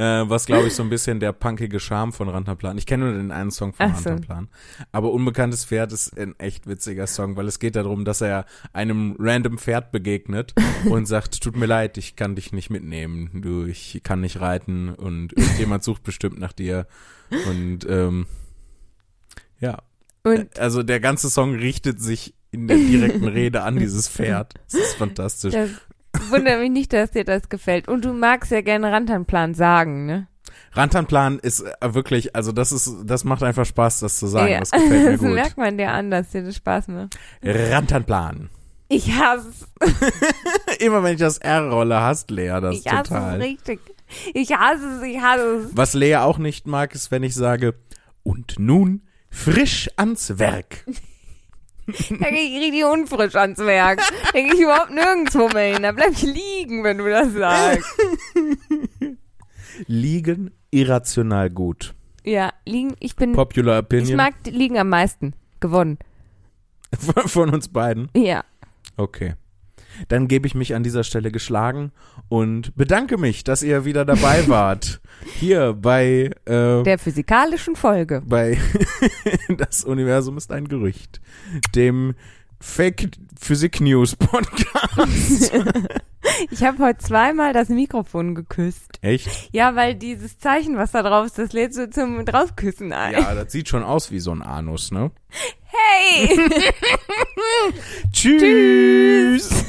Äh, was glaube ich so ein bisschen der punkige Charme von Rantanplan. Ich kenne nur den einen Song von Ach so. Rantanplan. Aber Unbekanntes Pferd ist ein echt witziger Song, weil es geht darum, dass er einem random Pferd begegnet (laughs) und sagt, tut mir leid, ich kann dich nicht mitnehmen. Du, ich kann nicht reiten und irgendjemand sucht bestimmt nach dir. Und ähm, ja. und Also der ganze Song richtet sich in der direkten Rede an (laughs) dieses Pferd. Das ist fantastisch. das wundert mich nicht, dass dir das gefällt. Und du magst ja gerne Rantanplan sagen, ne? Rantanplan ist äh, wirklich, also das ist, das macht einfach Spaß, das zu sagen. Ja, Das gefällt mir (laughs) das gut. merkt man dir an, dass dir das Spaß macht. Rantanplan. Ich hasse es. (laughs) Immer wenn ich das R rolle, hasst Lea das Ich hasse total. es richtig. Ich hasse es, ich hasse es. Was Lea auch nicht mag, ist, wenn ich sage, und nun frisch ans Werk. Da gehe ich richtig unfrisch ans Werk. Da gehe ich überhaupt nirgendwo mehr hin. Da bleib ich liegen, wenn du das sagst. (laughs) Liegen irrational gut. Ja, liegen, ich bin, Popular ich Opinion mag liegen am meisten. Gewonnen. (laughs) von uns beiden. Ja. Okay. Dann gebe ich mich an dieser Stelle geschlagen und bedanke mich, dass ihr wieder dabei (laughs) wart. Hier bei, äh, Der physikalischen Folge. bei (laughs) Das Universum ist ein Gerücht, dem Fake Physik News Podcast. (laughs) Ich habe heute zweimal das Mikrofon geküsst. Echt? Ja, weil dieses Zeichen, was da drauf ist, das lädt so zum Draufküssen ein. Ja, das sieht schon aus wie so ein Anus, ne? Hey! Tschüss.